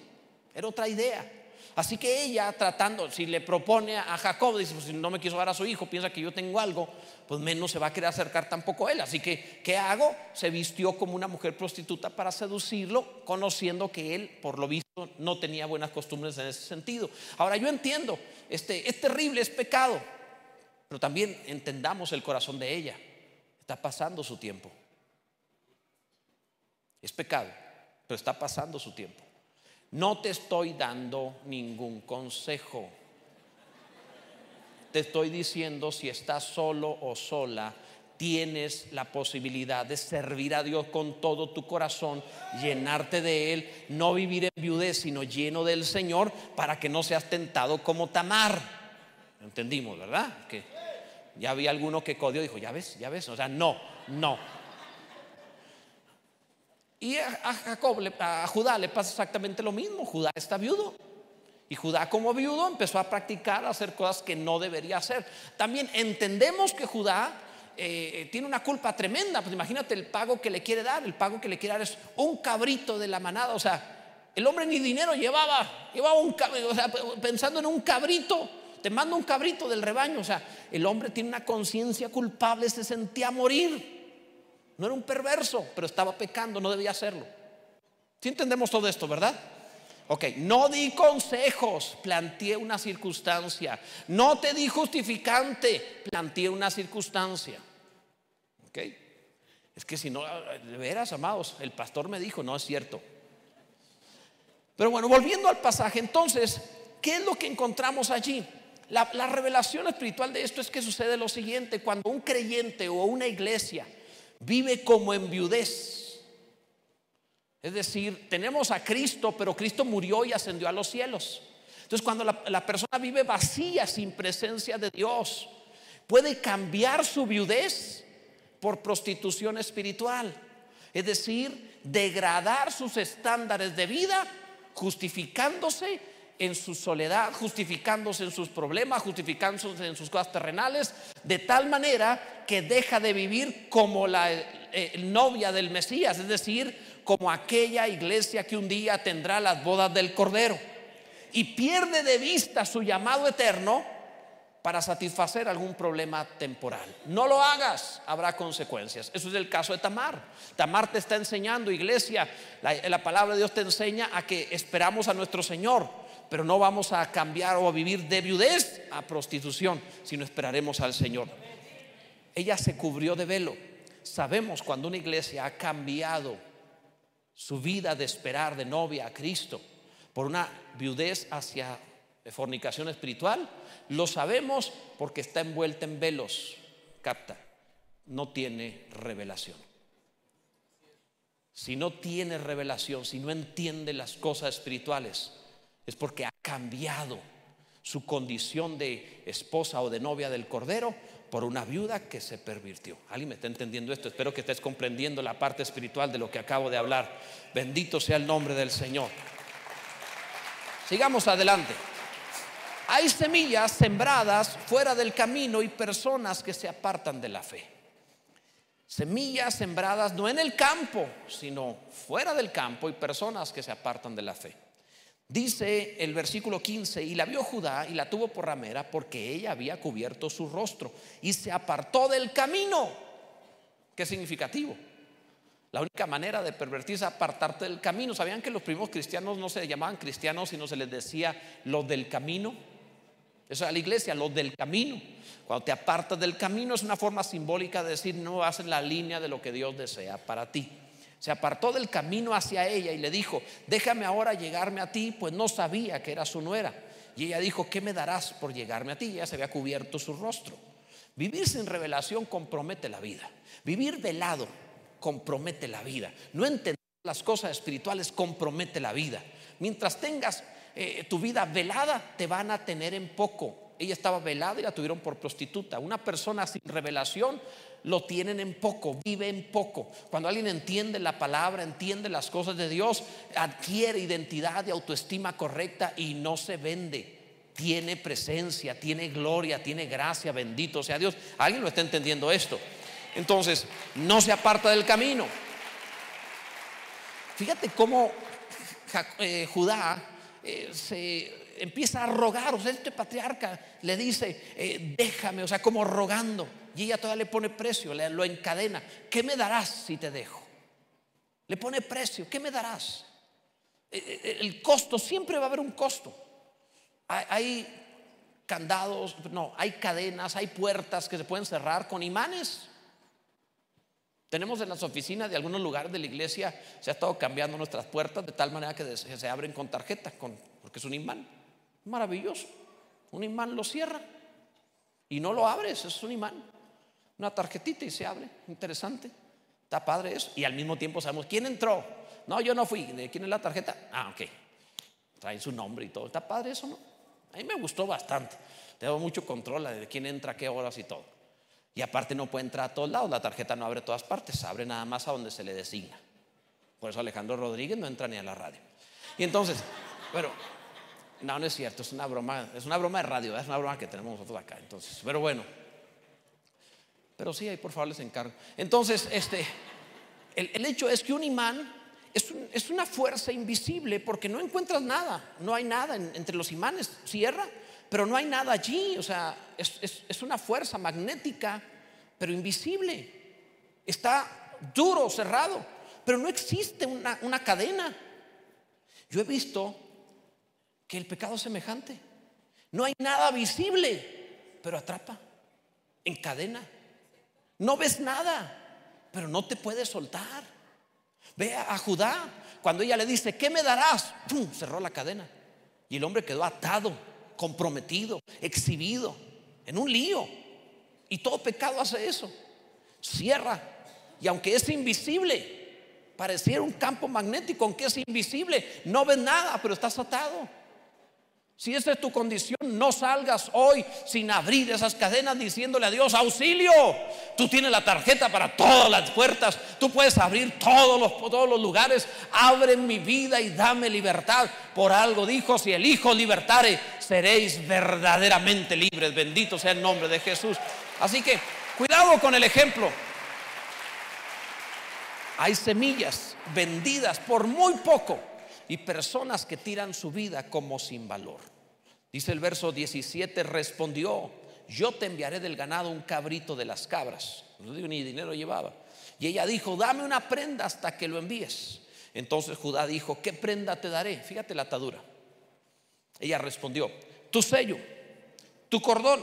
Era otra idea. Así que ella tratando, si le propone a Jacob, dice, pues si no me quiso dar a su hijo, piensa que yo tengo algo, pues menos se va a querer acercar tampoco a él. Así que, ¿qué hago? Se vistió como una mujer prostituta para seducirlo, conociendo que él, por lo visto, no tenía buenas costumbres en ese sentido. Ahora yo entiendo, este, es terrible, es pecado, pero también entendamos el corazón de ella. Está pasando su tiempo. Es pecado, pero está pasando su tiempo. No te estoy dando ningún consejo. Te estoy diciendo si estás solo o sola, tienes la posibilidad de servir a Dios con todo tu corazón, llenarte de Él, no vivir en viudez, sino lleno del Señor, para que no seas tentado como Tamar. Entendimos, ¿verdad? Que ya había alguno que codió dijo, ya ves, ya ves, o sea, no, no. Y a, Jacob, a Judá le pasa exactamente lo mismo. Judá está viudo. Y Judá como viudo empezó a practicar, a hacer cosas que no debería hacer. También entendemos que Judá eh, tiene una culpa tremenda. Pues imagínate el pago que le quiere dar. El pago que le quiere dar es un cabrito de la manada. O sea, el hombre ni dinero llevaba. Llevaba un cabrito. O sea, pensando en un cabrito. Te mando un cabrito del rebaño. O sea, el hombre tiene una conciencia culpable. Se sentía morir. No era un perverso, pero estaba pecando, no debía hacerlo. Si entendemos todo esto, verdad? Ok, no di consejos, planteé una circunstancia. No te di justificante, planteé una circunstancia. Ok, es que si no, de veras, amados, el pastor me dijo, no es cierto. Pero bueno, volviendo al pasaje, entonces, ¿qué es lo que encontramos allí? La revelación espiritual de esto es que sucede lo siguiente, cuando un creyente o una iglesia vive como en viudez. Es decir, tenemos a Cristo, pero Cristo murió y ascendió a los cielos. Entonces, cuando la, persona vive vacía, sin presencia de Dios, puede cambiar su viudez por prostitución espiritual. Es decir, degradar sus estándares de vida, justificándose en su soledad, justificándose en sus problemas, justificándose en sus cosas terrenales, de tal manera que deja de vivir como la eh, novia del Mesías, es decir, como aquella iglesia que un día tendrá las bodas del Cordero, y pierde de vista su llamado eterno para satisfacer algún problema temporal. No lo hagas, habrá consecuencias. Eso es el caso de Tamar. Tamar te está enseñando, iglesia, la, la palabra de Dios te enseña a que esperamos a nuestro Señor pero no vamos a cambiar o a vivir de viudez a prostitución, sino esperaremos al Señor. Ella se cubrió de velo. Sabemos cuando una iglesia ha cambiado su vida de esperar de novia a Cristo por una viudez hacia fornicación espiritual, lo sabemos porque está envuelta en velos. Capta, no tiene revelación. Si no tiene revelación, si no entiende las cosas espirituales, es porque ha cambiado su condición de esposa o de novia del Cordero por una viuda que se pervirtió. ¿Alguien me está entendiendo esto? Espero que estés comprendiendo la parte espiritual de lo que acabo de hablar. Bendito sea el nombre del Señor. Sigamos adelante. Hay semillas sembradas fuera del camino y personas que se apartan de la fe. Semillas sembradas no en el campo, sino fuera del campo y personas que se apartan de la fe. Dice el versículo 15, y la vio Judá y la tuvo por ramera porque ella había cubierto su rostro y se apartó del camino. Qué significativo. La única manera de pervertirse es apartarte del camino. ¿Sabían que los primeros cristianos no se llamaban cristianos, sino se les decía los del camino? Eso es la iglesia, los del camino. Cuando te apartas del camino es una forma simbólica de decir no vas en la línea de lo que Dios desea para ti se apartó del camino hacia ella y le dijo, déjame ahora llegarme a ti, pues no sabía que era su nuera. Y ella dijo, ¿qué me darás por llegarme a ti? Y ella se había cubierto su rostro. Vivir sin revelación compromete la vida. Vivir velado compromete la vida. No entender las cosas espirituales compromete la vida. Mientras tengas eh, tu vida velada, te van a tener en poco. Ella estaba velada y la tuvieron por prostituta. Una persona sin revelación lo tienen en poco, vive en poco. Cuando alguien entiende la palabra, entiende las cosas de Dios, adquiere identidad y autoestima correcta y no se vende. Tiene presencia, tiene gloria, tiene gracia, bendito sea Dios. ¿Alguien lo está entendiendo esto? Entonces, no se aparta del camino. Fíjate cómo eh, Judá eh, se empieza a rogar, o sea, este patriarca le dice, eh, déjame, o sea, como rogando. Y ella todavía le pone precio, lo encadena. ¿Qué me darás si te dejo? Le pone precio, ¿qué me darás? Eh, eh, el costo, siempre va a haber un costo. Hay, candados, no, hay cadenas, hay puertas que se pueden cerrar con imanes. Tenemos en las oficinas de algunos lugares de la iglesia, se ha estado cambiando nuestras puertas de tal manera que se abren con tarjeta, con, porque es un imán. Maravilloso. Un imán lo cierra y no lo abres, es un imán una tarjetita y se abre. Interesante. Está padre eso. Y al mismo tiempo sabemos quién entró. No, yo no fui. ¿De quién es la tarjeta? Ah, ok. Traen su nombre y todo. Está padre eso, ¿no? A mí me gustó bastante. Tengo mucho control de quién entra, qué horas y todo. Y aparte no puede entrar a todos lados. La tarjeta no abre todas partes. Abre nada más a donde se le designa. Por eso Alejandro Rodríguez no entra ni a la radio. Y entonces, pero no, no es cierto. Es una broma. Es una broma de radio. Es una broma que tenemos nosotros acá. Entonces, pero bueno. Pero sí, ahí por favor les encargo. Entonces, este, el, hecho es que un imán es, una fuerza invisible porque no encuentras nada, no hay nada entre los imanes, cierra, pero no hay nada allí, o sea, es, una fuerza magnética, pero invisible. Está duro, cerrado, pero no existe una, una cadena. Yo he visto que el pecado es semejante. No hay nada visible, pero atrapa, encadena. No ves nada, pero no te puedes soltar. Ve a Judá, cuando ella le dice, ¿qué me darás? ¡Pum! Cerró la cadena. Y el hombre quedó atado, comprometido, exhibido, en un lío. Y todo pecado hace eso. Cierra. Y aunque es invisible, pareciera un campo magnético, aunque es invisible, no ves nada, pero estás atado. Si esa es tu condición, no salgas hoy sin abrir esas cadenas diciéndole a Dios, auxilio. Tú tienes la tarjeta para todas las puertas. Tú puedes abrir todos los, todos los lugares. Abre mi vida y dame libertad. Por algo dijo, si el Hijo libertare, seréis verdaderamente libres. Bendito sea el nombre de Jesús. Así que cuidado con el ejemplo. Hay semillas vendidas por muy poco y personas que tiran su vida como sin valor. Dice el verso 17, respondió, yo te enviaré del ganado un cabrito de las cabras. No digo ni dinero llevaba. Y ella dijo, dame una prenda hasta que lo envíes. Entonces Judá dijo, ¿qué prenda te daré? Fíjate la atadura. Ella respondió, tu sello, tu cordón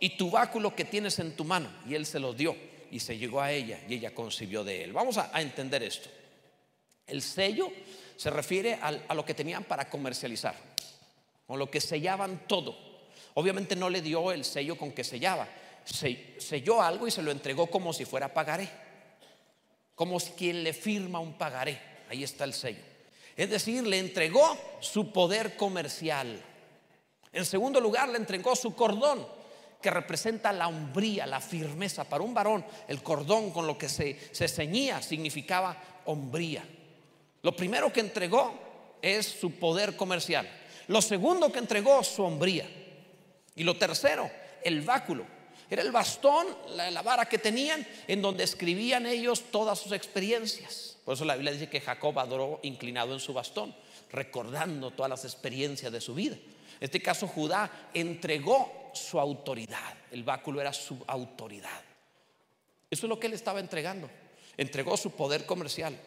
y tu báculo que tienes en tu mano. Y él se los dio y se llegó a ella y ella concibió de él. Vamos a, a entender esto. El sello se refiere a, lo que tenían para comercializar, con lo que sellaban todo. Obviamente no le dio el sello con que sellaba, selló algo y se lo entregó como si fuera pagaré, como quien le firma un pagaré. Ahí está el sello. Es decir, le entregó su poder comercial. En segundo lugar, le entregó su cordón, que representa la hombría, la firmeza. Para un varón, el cordón con lo que se, se ceñía significaba hombría. Lo primero que entregó es su poder comercial. Lo segundo que entregó, su hombría. Y lo tercero, el báculo. Era el bastón, la, vara que tenían, en donde escribían ellos todas sus experiencias. Por eso la Biblia dice que Jacob adoró inclinado en su bastón, recordando todas las experiencias de su vida. En este caso, Judá entregó su autoridad. El báculo era su autoridad. Eso es lo que él estaba entregando. Entregó su poder comercial,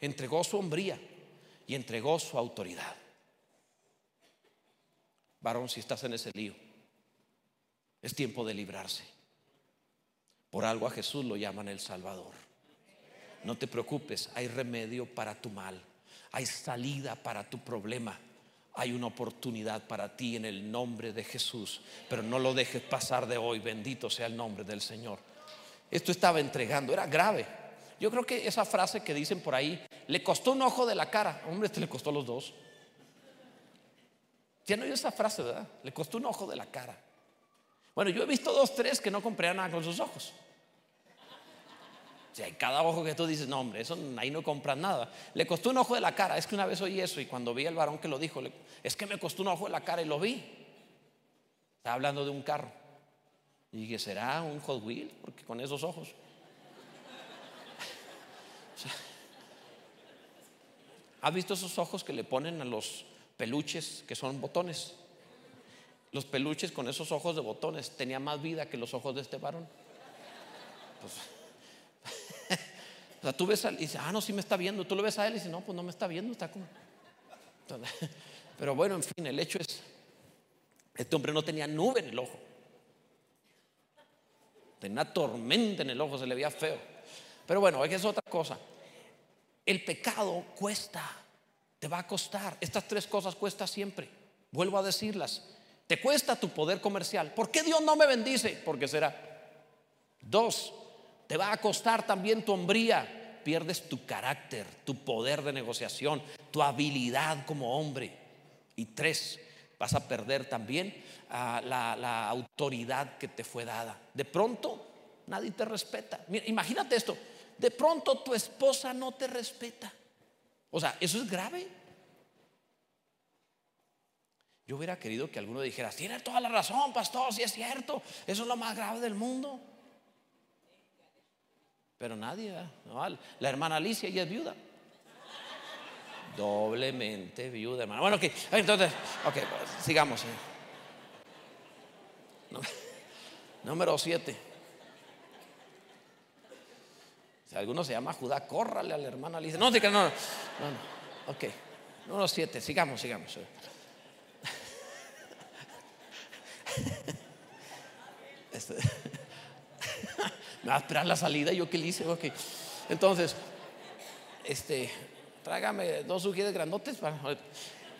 entregó su hombría y entregó su autoridad. Varón, si estás en ese lío, es tiempo de librarse. Por algo a Jesús lo llaman el Salvador. No te preocupes, hay remedio para tu mal, hay salida para tu problema, hay una oportunidad para ti en el nombre de Jesús, pero no lo dejes pasar de hoy, bendito sea el nombre del Señor. Esto estaba entregando, era grave. Yo creo que esa frase que dicen por ahí, le costó un ojo de la cara, hombre, este le costó los dos. Ya no hay esa frase, ¿verdad? Le costó un ojo de la cara. Bueno, yo he visto dos, tres que no compraron nada con sus ojos. O sea, cada ojo que tú dices, no, hombre, eso ahí no compras nada. Le costó un ojo de la cara. Es que una vez oí eso y cuando vi al varón que lo dijo, es que me costó un ojo de la cara y lo vi. Estaba hablando de un carro. Y dije, ¿será un Hot Wheel? Porque con esos ojos. ¿Has visto esos ojos que le ponen a los peluches que son botones? Los peluches con esos ojos de botones tenían más vida que los ojos de este varón. Pues, o sea, tú ves a él y dices, ah, no, sí me está viendo. Tú lo ves a él y dices, no, pues no me está viendo, está como. Pero bueno, en fin, el hecho es, este hombre no tenía nube en el ojo. Tenía tormenta en el ojo, se le veía feo. Pero bueno, es otra cosa. El pecado cuesta, te va a costar. Estas tres cosas cuesta siempre. Vuelvo a decirlas. Te cuesta tu poder comercial. ¿Por qué Dios no me bendice? Porque será. Dos, te va a costar también tu hombría. Pierdes tu carácter, tu poder de negociación, tu habilidad como hombre. Y tres, vas a perder también ah, la, la, autoridad que te fue dada. De pronto, nadie te respeta. Mira, imagínate esto. De pronto tu esposa no te respeta. O sea, eso es grave. Yo hubiera querido que alguno dijera, tiene toda la razón, pastor, si es cierto, eso es lo más grave del mundo. Pero nadie, la hermana Alicia ella es viuda. Doblemente viuda, hermana. Bueno, ok, entonces, ok, pues, sigamos. Eh. Número siete. Alguno se llama Judá, córrale a la hermana Alicia. No, no, no, no, no. ok. Número siete, sigamos, sigamos. Este, me va a esperar la salida. Yo qué le hice, ok. Entonces, este, trágame dos ujieres grandotes.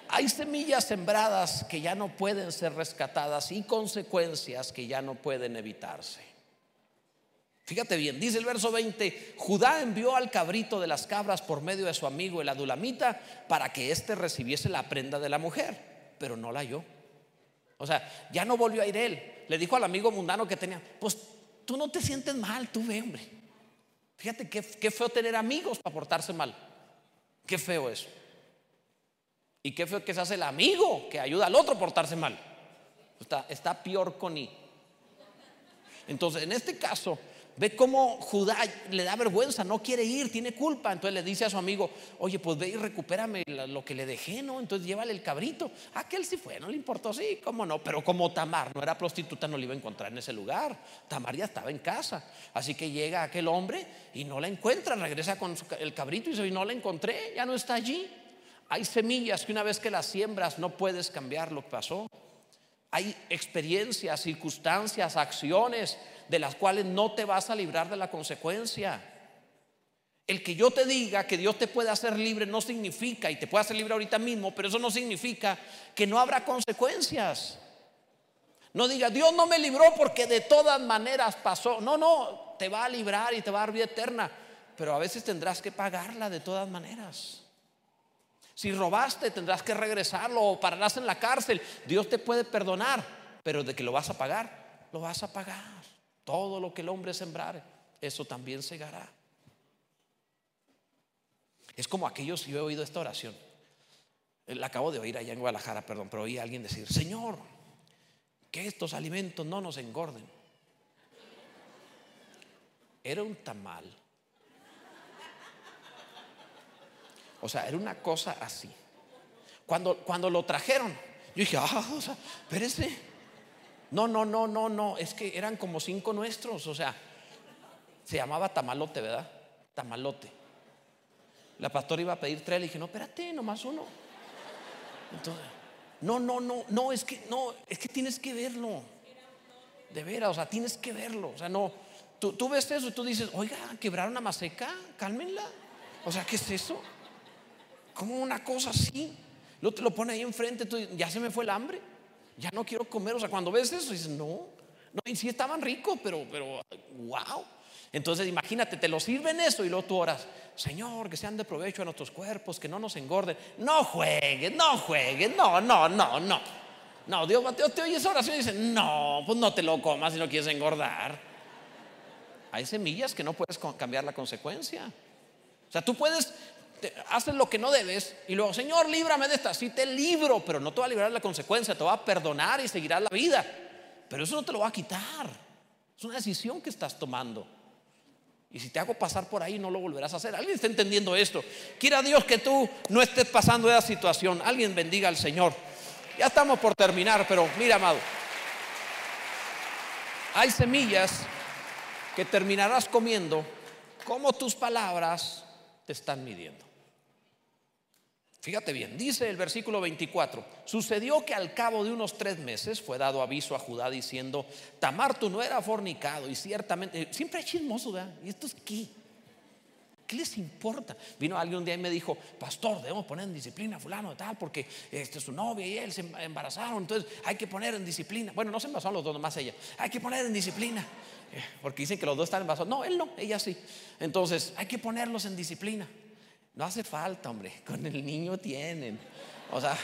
Hay semillas sembradas que ya no pueden ser rescatadas y consecuencias que ya no pueden evitarse. Fíjate bien, dice el verso 20, Judá envió al cabrito de las cabras por medio de su amigo el adulamita para que éste recibiese la prenda de la mujer, pero no la halló. O sea, ya no volvió a ir él. Le dijo al amigo mundano que tenía, pues tú no te sientes mal, tú ve, hombre. Fíjate qué, feo tener amigos para portarse mal. Qué feo eso. Y qué feo que se hace el amigo que ayuda al otro a portarse mal. Está, está peor con I. Entonces, en este caso, Ve cómo Judá le da vergüenza, no quiere ir, tiene culpa. Entonces le dice a su amigo, oye, pues ve y recupérame lo que le dejé, ¿no? Entonces llévale el cabrito. Aquel sí fue, no le importó, sí, cómo no. Pero como Tamar no era prostituta, no le iba a encontrar en ese lugar. Tamar ya estaba en casa. Así que llega aquel hombre y no la encuentra, regresa con el cabrito y dice, no la encontré, ya no está allí. Hay semillas que una vez que las siembras no puedes cambiar lo que pasó. Hay experiencias, circunstancias, acciones de las cuales no te vas a librar de la consecuencia. El que yo te diga que Dios te puede hacer libre no significa, y te puede hacer libre ahorita mismo, pero eso no significa que no habrá consecuencias. No diga, Dios no me libró porque de todas maneras pasó. No, no, te va a librar y te va a dar vida eterna, pero a veces tendrás que pagarla de todas maneras. Si robaste, tendrás que regresarlo o pararás en la cárcel. Dios te puede perdonar, pero de que lo vas a pagar, lo vas a pagar. Todo lo que el hombre sembrare, eso también segará. Es como aquellos, yo he oído esta oración. La acabo de oír allá en Guadalajara, perdón, pero oí a alguien decir, Señor, que estos alimentos no nos engorden. Era un tamal. O sea, era una cosa así. Cuando, cuando lo trajeron, yo dije, ah, o sea, espérese. No, no, no, no, no. Es que eran como cinco nuestros. O sea, se llamaba tamalote, ¿verdad? Tamalote. La pastora iba a pedir tres, le dije, no, espérate, nomás uno. Entonces, no, no, no, no, es que no, es que tienes que verlo. De veras, o sea, tienes que verlo. O sea, no, tú, tú ves eso y tú dices, oiga, quebraron una maseca, cálmenla. O sea, ¿qué es eso? Como una cosa así. Luego te lo pone ahí enfrente, tú, ya se me fue el hambre, ya no quiero comer. O sea, cuando ves eso, dices, no, no, y sí estaban ricos, pero, pero, wow. Entonces imagínate, te lo sirven eso y luego tú oras, Señor, que sean de provecho a nuestros cuerpos, que no nos engorden. No juegues, no juegues, no, no, no, no. No, Dios, Mateo, te oye esa oración y dice, no, pues no te lo comas si no quieres engordar. Hay semillas que no puedes cambiar la consecuencia. O sea, tú puedes, haces lo que no debes y luego, Señor, líbrame de esta. Sí te libro, pero no te va a librar la consecuencia, te va a perdonar y seguirás la vida. Pero eso no te lo va a quitar. Es una decisión que estás tomando. Y si te hago pasar por ahí, no lo volverás a hacer. ¿Alguien está entendiendo esto? Quiera Dios que tú no estés pasando esa situación. Alguien bendiga al Señor. Ya estamos por terminar, pero mira, amado. Hay semillas que terminarás comiendo como tus palabras te están midiendo. Fíjate bien, dice el versículo 24, sucedió que al cabo de unos tres meses fue dado aviso a Judá diciendo, Tamar tú no era fornicado y ciertamente, eh, siempre hay chismoso, ¿verdad? ¿Y esto es qué? ¿Qué les importa? Vino alguien un día y me dijo, pastor, debemos poner en disciplina a fulano de tal, porque este, su novia y él se embarazaron, entonces hay que poner en disciplina. Bueno, no se embarazaron los dos, nomás ella. Hay que poner en disciplina. Eh, porque dicen que los dos están embarazados. No, él no, ella sí. Entonces, hay que ponerlos en disciplina. No hace falta, hombre, con el niño tienen. O sea,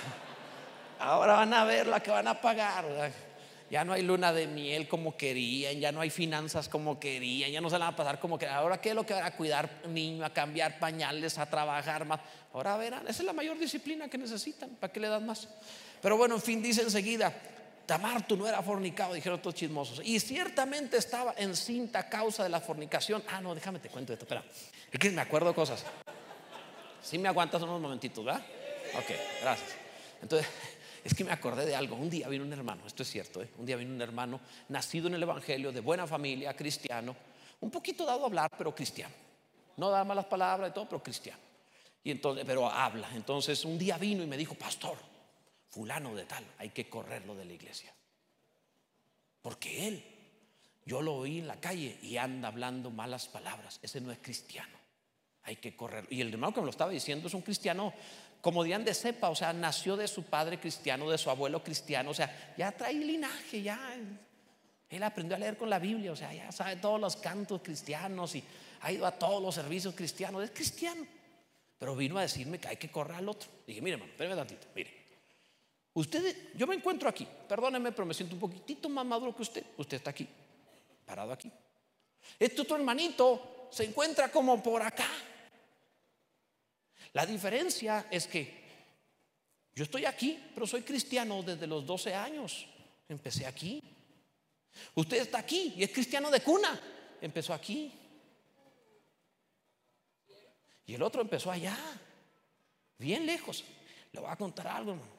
ahora van a ver la que van a pagar. Ya no hay luna de miel como querían, ya no hay finanzas como querían, ya no se la van a pasar como querían. Ahora, ¿qué es lo que van a cuidar niño, a cambiar pañales, a trabajar más? Ahora verán, esa es la mayor disciplina que necesitan. ¿Para qué le dan más? Pero bueno, en fin, dice enseguida, Tamar, tú no era fornicado, dijeron todos chismosos. Y ciertamente estaba encinta a causa de la fornicación. Ah, no, déjame te cuento esto, espera. Es que me acuerdo cosas. Si me aguantas unos momentitos, ¿verdad? Ok, gracias. Entonces, es que me acordé de algo. Un día vino un hermano, esto es cierto, ¿eh? un día vino un hermano nacido en el Evangelio, de buena familia, cristiano, un poquito dado a hablar, pero cristiano. No da malas palabras y todo, pero cristiano. Y entonces, pero habla. Entonces, un día vino y me dijo, pastor, fulano de tal, hay que correrlo de la iglesia. Porque él, yo lo oí en la calle y anda hablando malas palabras. Ese no es cristiano hay que correr. Y el hermano que me lo estaba diciendo es un cristiano, como dirían de cepa, o sea, nació de su padre cristiano, de su abuelo cristiano, o sea, ya trae linaje, ya. Él aprendió a leer con la Biblia, o sea, ya sabe todos los cantos cristianos y ha ido a todos los servicios cristianos, es cristiano. Pero vino a decirme que hay que correr al otro. Dije, mire, hermano, espérame tantito, mire. Usted, yo me encuentro aquí, perdóneme, pero me siento un poquitito más maduro que usted. Usted está aquí, parado aquí. Este otro hermanito se encuentra como por acá. La diferencia es que yo estoy aquí, pero soy cristiano desde los 12 años. Empecé aquí. Usted está aquí y es cristiano de cuna. Empezó aquí. Y el otro empezó allá, bien lejos. Le voy a contar algo, hermano.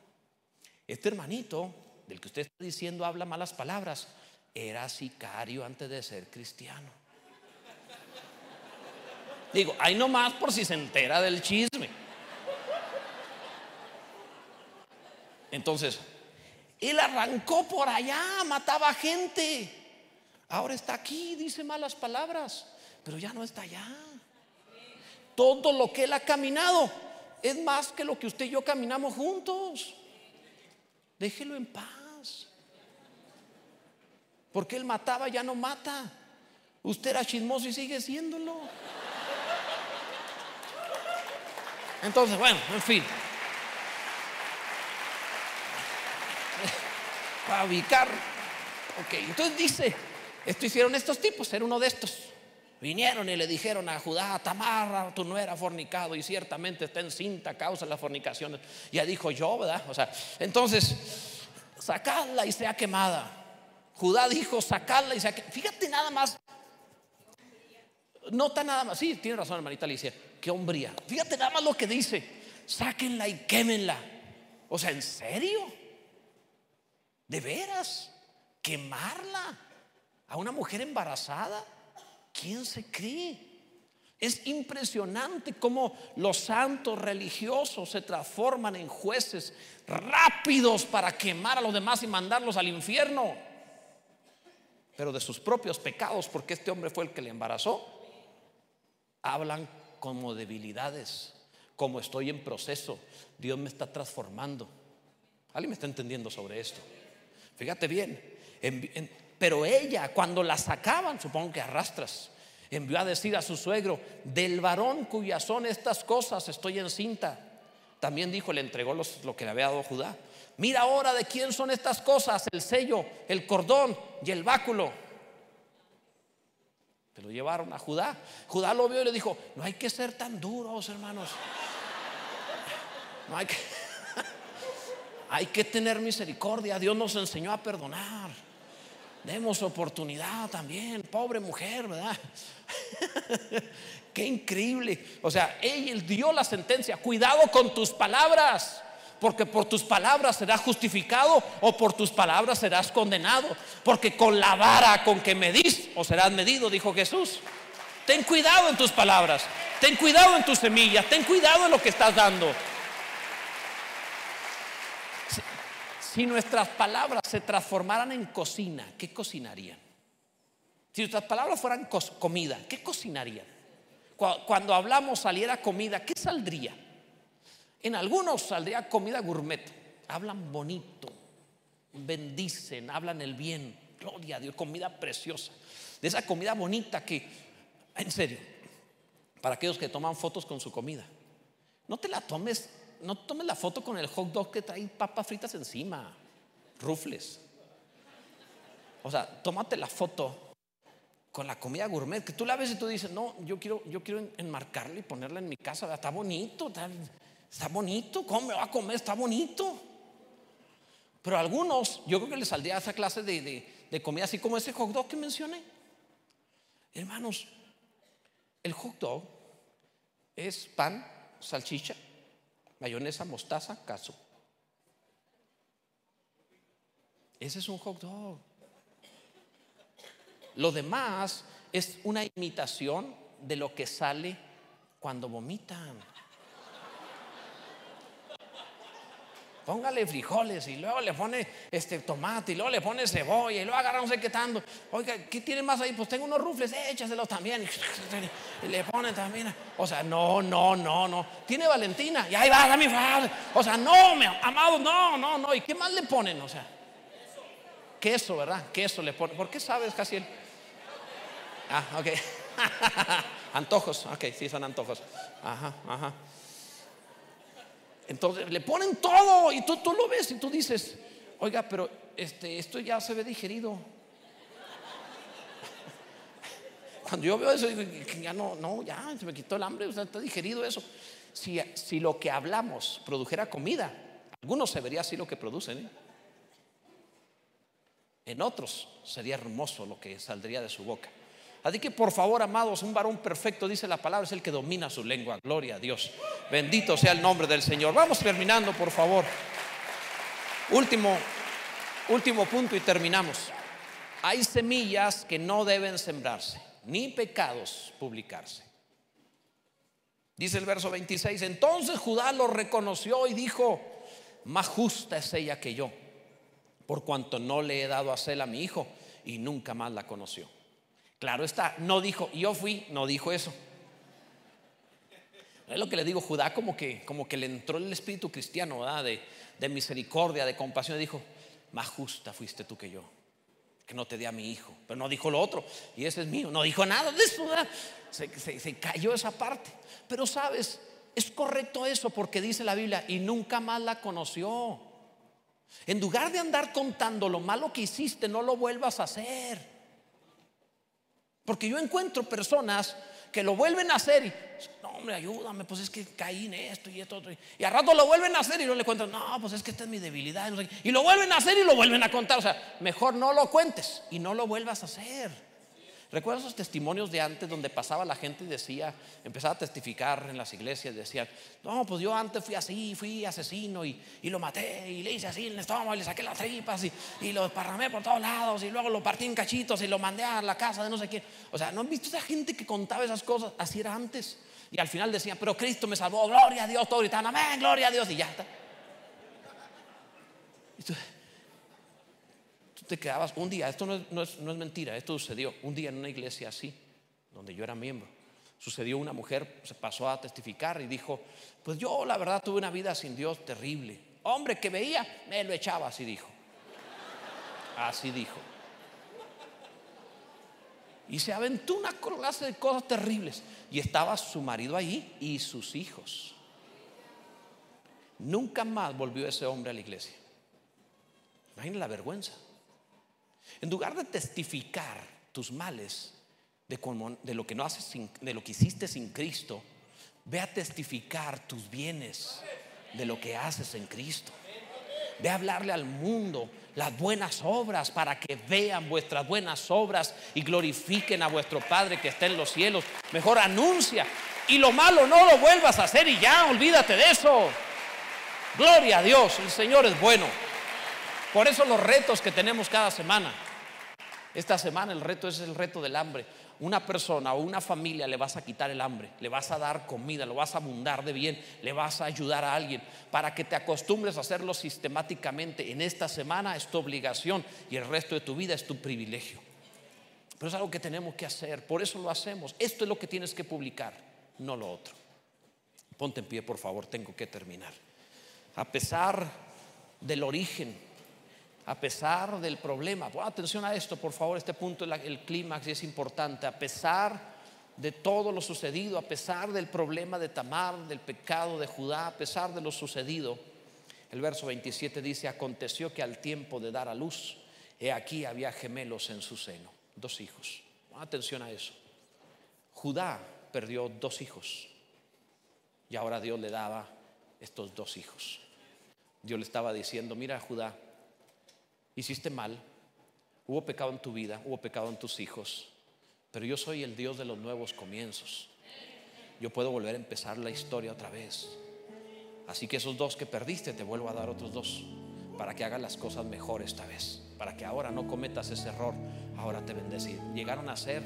Este hermanito del que usted está diciendo habla malas palabras, era sicario antes de ser cristiano. Digo, ahí nomás por si se entera del chisme. Entonces, él arrancó por allá, mataba gente. Ahora está aquí, dice malas palabras, pero ya no está allá. Todo lo que él ha caminado es más que lo que usted y yo caminamos juntos. Déjelo en paz. Porque él mataba, ya no mata. Usted era chismoso y sigue siéndolo. Entonces, bueno, en fin. Para ubicar. Ok, entonces dice, esto hicieron estos tipos, era uno de estos. Vinieron y le dijeron a Judá, Tamarra, tu no era fornicado y ciertamente está encinta causa de las fornicaciones. Ya dijo yo, ¿verdad? O sea, entonces, sacadla y sea quemada. Judá dijo, sacadla y sea quemada. Fíjate nada más. No nada más. Sí, tiene razón, hermanita Alicia. Qué hombría. Fíjate nada más lo que dice. Sáquenla y quémenla. O sea, ¿en serio? ¿De veras? ¿Quemarla? ¿A una mujer embarazada? ¿Quién se cree? Es impresionante cómo los santos religiosos se transforman en jueces rápidos para quemar a los demás y mandarlos al infierno. Pero de sus propios pecados, porque este hombre fue el que le embarazó, hablan como debilidades, como estoy en proceso, Dios me está transformando. ¿Alguien me está entendiendo sobre esto? Fíjate bien, pero ella, cuando la sacaban, supongo que arrastras, envió a decir a su suegro, del varón cuyas son estas cosas estoy encinta. También dijo, le entregó lo que le había dado Judá. Mira ahora de quién son estas cosas, el sello, el cordón y el báculo. Te lo llevaron a Judá. Judá lo vio y le dijo, no hay que ser tan duros, hermanos. No hay que, hay que tener misericordia. Dios nos enseñó a perdonar. Demos oportunidad también, pobre mujer, ¿verdad? Qué increíble. O sea, él dio la sentencia. Cuidado con tus palabras, porque por tus palabras serás justificado o por tus palabras serás condenado. Porque con la vara con que medís o serás medido, dijo Jesús. Ten cuidado en tus palabras, ten cuidado en tus semillas, ten cuidado en lo que estás dando. Si nuestras palabras se transformaran en cocina, ¿qué cocinarían? Si nuestras palabras fueran comida, ¿qué cocinarían? Cuando hablamos saliera comida, ¿qué saldría? En algunos saldría comida gourmet. Hablan bonito, bendicen, hablan el bien. Gloria a Dios, comida preciosa. De esa comida bonita que, en serio, para aquellos que toman fotos con su comida, no te la tomes no tomes la foto con el hot dog que trae papas fritas encima, rufles. O sea, tómate la foto con la comida gourmet, que tú la ves y tú dices, no, yo quiero, yo quiero enmarcarla y ponerla en mi casa, está bonito, está, bonito, ¿cómo me va a comer? Está bonito. Pero a algunos, yo creo que les saldría esa clase de, de comida, así como ese hot dog que mencioné. Hermanos, el hot dog es pan, salchicha, mayonesa, mostaza, caso Ese es un hot dog. Lo demás es una imitación de lo que sale cuando vomitan. Póngale frijoles y luego le pone este tomate y luego le pone cebolla y luego agarra no sé qué tanto. Oiga, ¿qué tiene más ahí? Pues tengo unos rufles, échaselos también. Y le pone también. O sea, no, no, no, no. Tiene Valentina y ahí va, dame O sea, no, me, amado, no, no, no. ¿Y qué más le ponen? O sea, queso, ¿verdad? Queso le ponen. ¿Por qué sabes, Casiel? Ah, ok. antojos, ok, sí, son antojos. Ajá, ajá. Entonces le ponen todo y tú, tú lo ves y tú dices, oiga, pero este, esto ya se ve digerido. Cuando yo veo eso, digo, ya no, no, ya se me quitó el hambre, o sea, está digerido eso. Si, si lo que hablamos produjera comida, algunos se vería así lo que producen. ¿eh? En otros sería hermoso lo que saldría de su boca. Así que por favor, amados, un varón perfecto, dice la palabra, es el que domina su lengua. Gloria a Dios. Bendito sea el nombre del Señor. Vamos terminando, por favor. Último, último punto y terminamos. Hay semillas que no deben sembrarse, ni pecados publicarse. Dice el verso 26, entonces Judá lo reconoció y dijo, más justa es ella que yo, por cuanto no le he dado a Cela a mi hijo y nunca más la conoció. Claro está, no dijo, yo fui, no dijo eso. Es lo que le digo, Judá como que, como que le entró el espíritu cristiano. De, de misericordia, de compasión. Y dijo, más justa fuiste tú que yo, que no te di a mi hijo. Pero no dijo lo otro, y ese es mío. No dijo nada de eso. Se, se cayó esa parte. Pero sabes, es correcto eso porque dice la Biblia, y nunca más la conoció. En lugar de andar contando lo malo que hiciste, no lo vuelvas a hacer. Porque yo encuentro personas que lo vuelven a hacer y, no, hombre, ayúdame, pues es que caí en esto y esto. Otro. Y a rato lo vuelven a hacer y no le cuentan, no, pues es que esta es mi debilidad. Y lo vuelven a hacer y lo vuelven a contar. O sea, mejor no lo cuentes y no lo vuelvas a hacer. ¿Recuerdas esos testimonios de antes donde pasaba la gente y decía, empezaba a testificar en las iglesias, decían, no, pues yo antes fui así, fui asesino y, lo maté y le hice así en el estómago y le saqué las tripas y, y lo parramé por todos lados y luego lo partí en cachitos y lo mandé a la casa de no sé quién. O sea, ¿no han visto esa gente que contaba esas cosas? Así era antes. Y al final decían, pero Cristo me salvó, gloria a Dios, todo gritando, amén, gloria a Dios y ya está. Quedabas un día, esto no es, mentira, esto sucedió un día en una iglesia así, donde yo era miembro. Sucedió una mujer, se pasó a testificar y dijo, pues yo la verdad tuve una vida sin Dios terrible. Hombre que veía, me lo echaba, así dijo. Así dijo. Y se aventó una clase de cosas terribles. Y estaba su marido allí y sus hijos. Nunca más volvió ese hombre a la iglesia. Imagínense la vergüenza. En lugar de testificar tus males, de, lo que no haces de lo que hiciste sin Cristo, ve a testificar tus bienes de lo que haces en Cristo. Ve a hablarle al mundo las buenas obras para que vean vuestras buenas obras y glorifiquen a vuestro Padre que está en los cielos. Mejor anuncia. Y lo malo no lo vuelvas a hacer y ya, olvídate de eso. Gloria a Dios, el Señor es bueno. Por eso los retos que tenemos cada semana. Esta semana el reto es el reto del hambre. Una persona o una familia le vas a quitar el hambre, le vas a dar comida, lo vas a abundar de bien, le vas a ayudar a alguien para que te acostumbres a hacerlo sistemáticamente. En esta semana es tu obligación y el resto de tu vida es tu privilegio. Pero es algo que tenemos que hacer, por eso lo hacemos. Esto es lo que tienes que publicar, no lo otro. Ponte en pie, por favor, tengo que terminar. A pesar del origen a pesar del problema. Pon atención a esto, por favor, este punto, el clímax es importante. A pesar de todo lo sucedido, a pesar del problema de Tamar, del pecado de Judá, a pesar de lo sucedido, el verso 27 dice, aconteció que al tiempo de dar a luz, he aquí había gemelos en su seno, dos hijos. Atención a eso. Judá perdió dos hijos y ahora Dios le daba estos dos hijos. Dios le estaba diciendo, mira Judá, hiciste mal, hubo pecado en tu vida, hubo pecado en tus hijos, pero yo soy el Dios de los nuevos comienzos. Yo puedo volver a empezar la historia otra vez. Así que esos dos que perdiste, te vuelvo a dar otros dos, para que hagas las cosas mejor esta vez, para que ahora no cometas ese error, ahora te bendecir. Llegaron a ser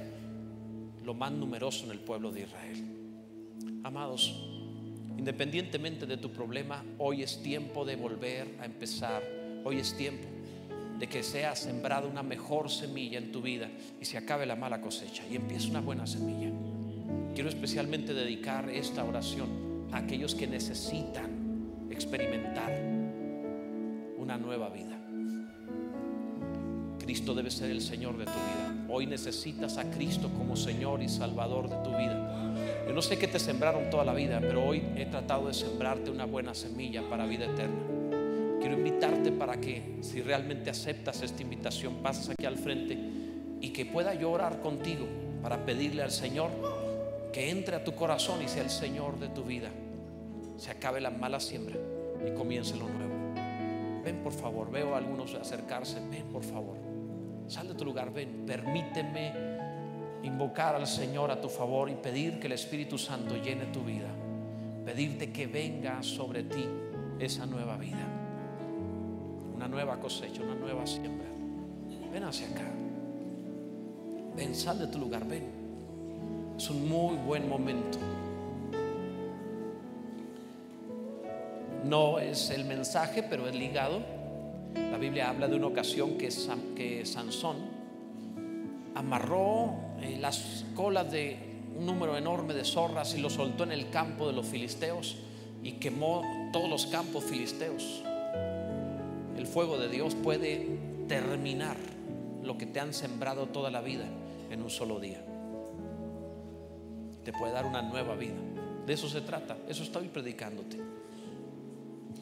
lo más numeroso en el pueblo de Israel. Amados, independientemente de tu problema, hoy es tiempo de volver a empezar, hoy es tiempo de que sea sembrada una mejor semilla en tu vida y se acabe la mala cosecha y empiece una buena semilla. Quiero especialmente dedicar esta oración a aquellos que necesitan experimentar una nueva vida. Cristo debe ser el Señor de tu vida. Hoy necesitas a Cristo como Señor y Salvador de tu vida. Yo no sé qué te sembraron toda la vida, pero hoy he tratado de sembrarte una buena semilla para vida eterna. Quiero invitarte para que si realmente aceptas esta invitación, pases aquí al frente y que pueda yo orar contigo para pedirle al Señor que entre a tu corazón y sea el Señor de tu vida. Se acabe la mala siembra y comience lo nuevo. Ven por favor, veo a algunos acercarse. Ven por favor, sal de tu lugar, ven, permíteme invocar al Señor a tu favor y pedir que el Espíritu Santo llene tu vida. Pedirte que venga sobre ti esa nueva vida una nueva cosecha, una nueva siembra. Ven hacia acá. Ven, sal de tu lugar, ven. Es un muy buen momento. No es el mensaje, pero es ligado. La Biblia habla de una ocasión que, que Sansón amarró eh, las colas de un número enorme de zorras y lo soltó en el campo de los filisteos y quemó todos los campos filisteos fuego de Dios puede terminar lo que te han sembrado toda la vida en un solo día. Te puede dar una nueva vida. De eso se trata. Eso estoy predicándote.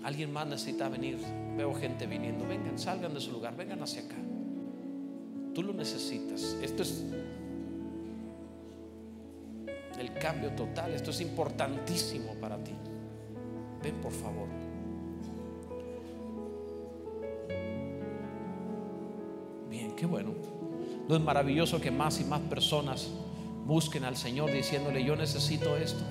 Alguien más necesita venir. Veo gente viniendo. Vengan, salgan de su lugar, vengan hacia acá. Tú lo necesitas. Esto es el cambio total. Esto es importantísimo para ti. Ven, por favor. Qué bueno. No es maravilloso que más y más personas busquen al Señor diciéndole, yo necesito esto.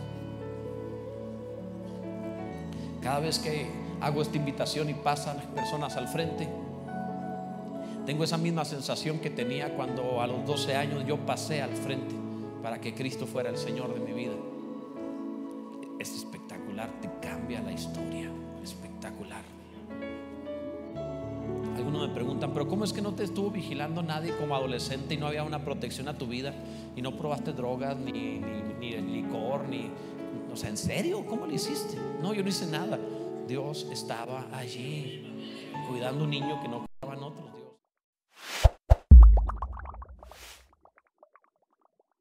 Cada vez que hago esta invitación y pasan personas al frente, tengo esa misma sensación que tenía cuando a los 12 años yo pasé al frente para que Cristo fuera el Señor de mi vida. Es espectacular, te cambia la historia, preguntan, pero ¿cómo es que no te estuvo vigilando nadie como adolescente y no había una protección a tu vida y no probaste drogas, ni, ni, licor, ni... O sea, ¿en serio? ¿Cómo lo hiciste? No, yo no hice nada. Dios estaba allí cuidando un niño que no cuidaban otros.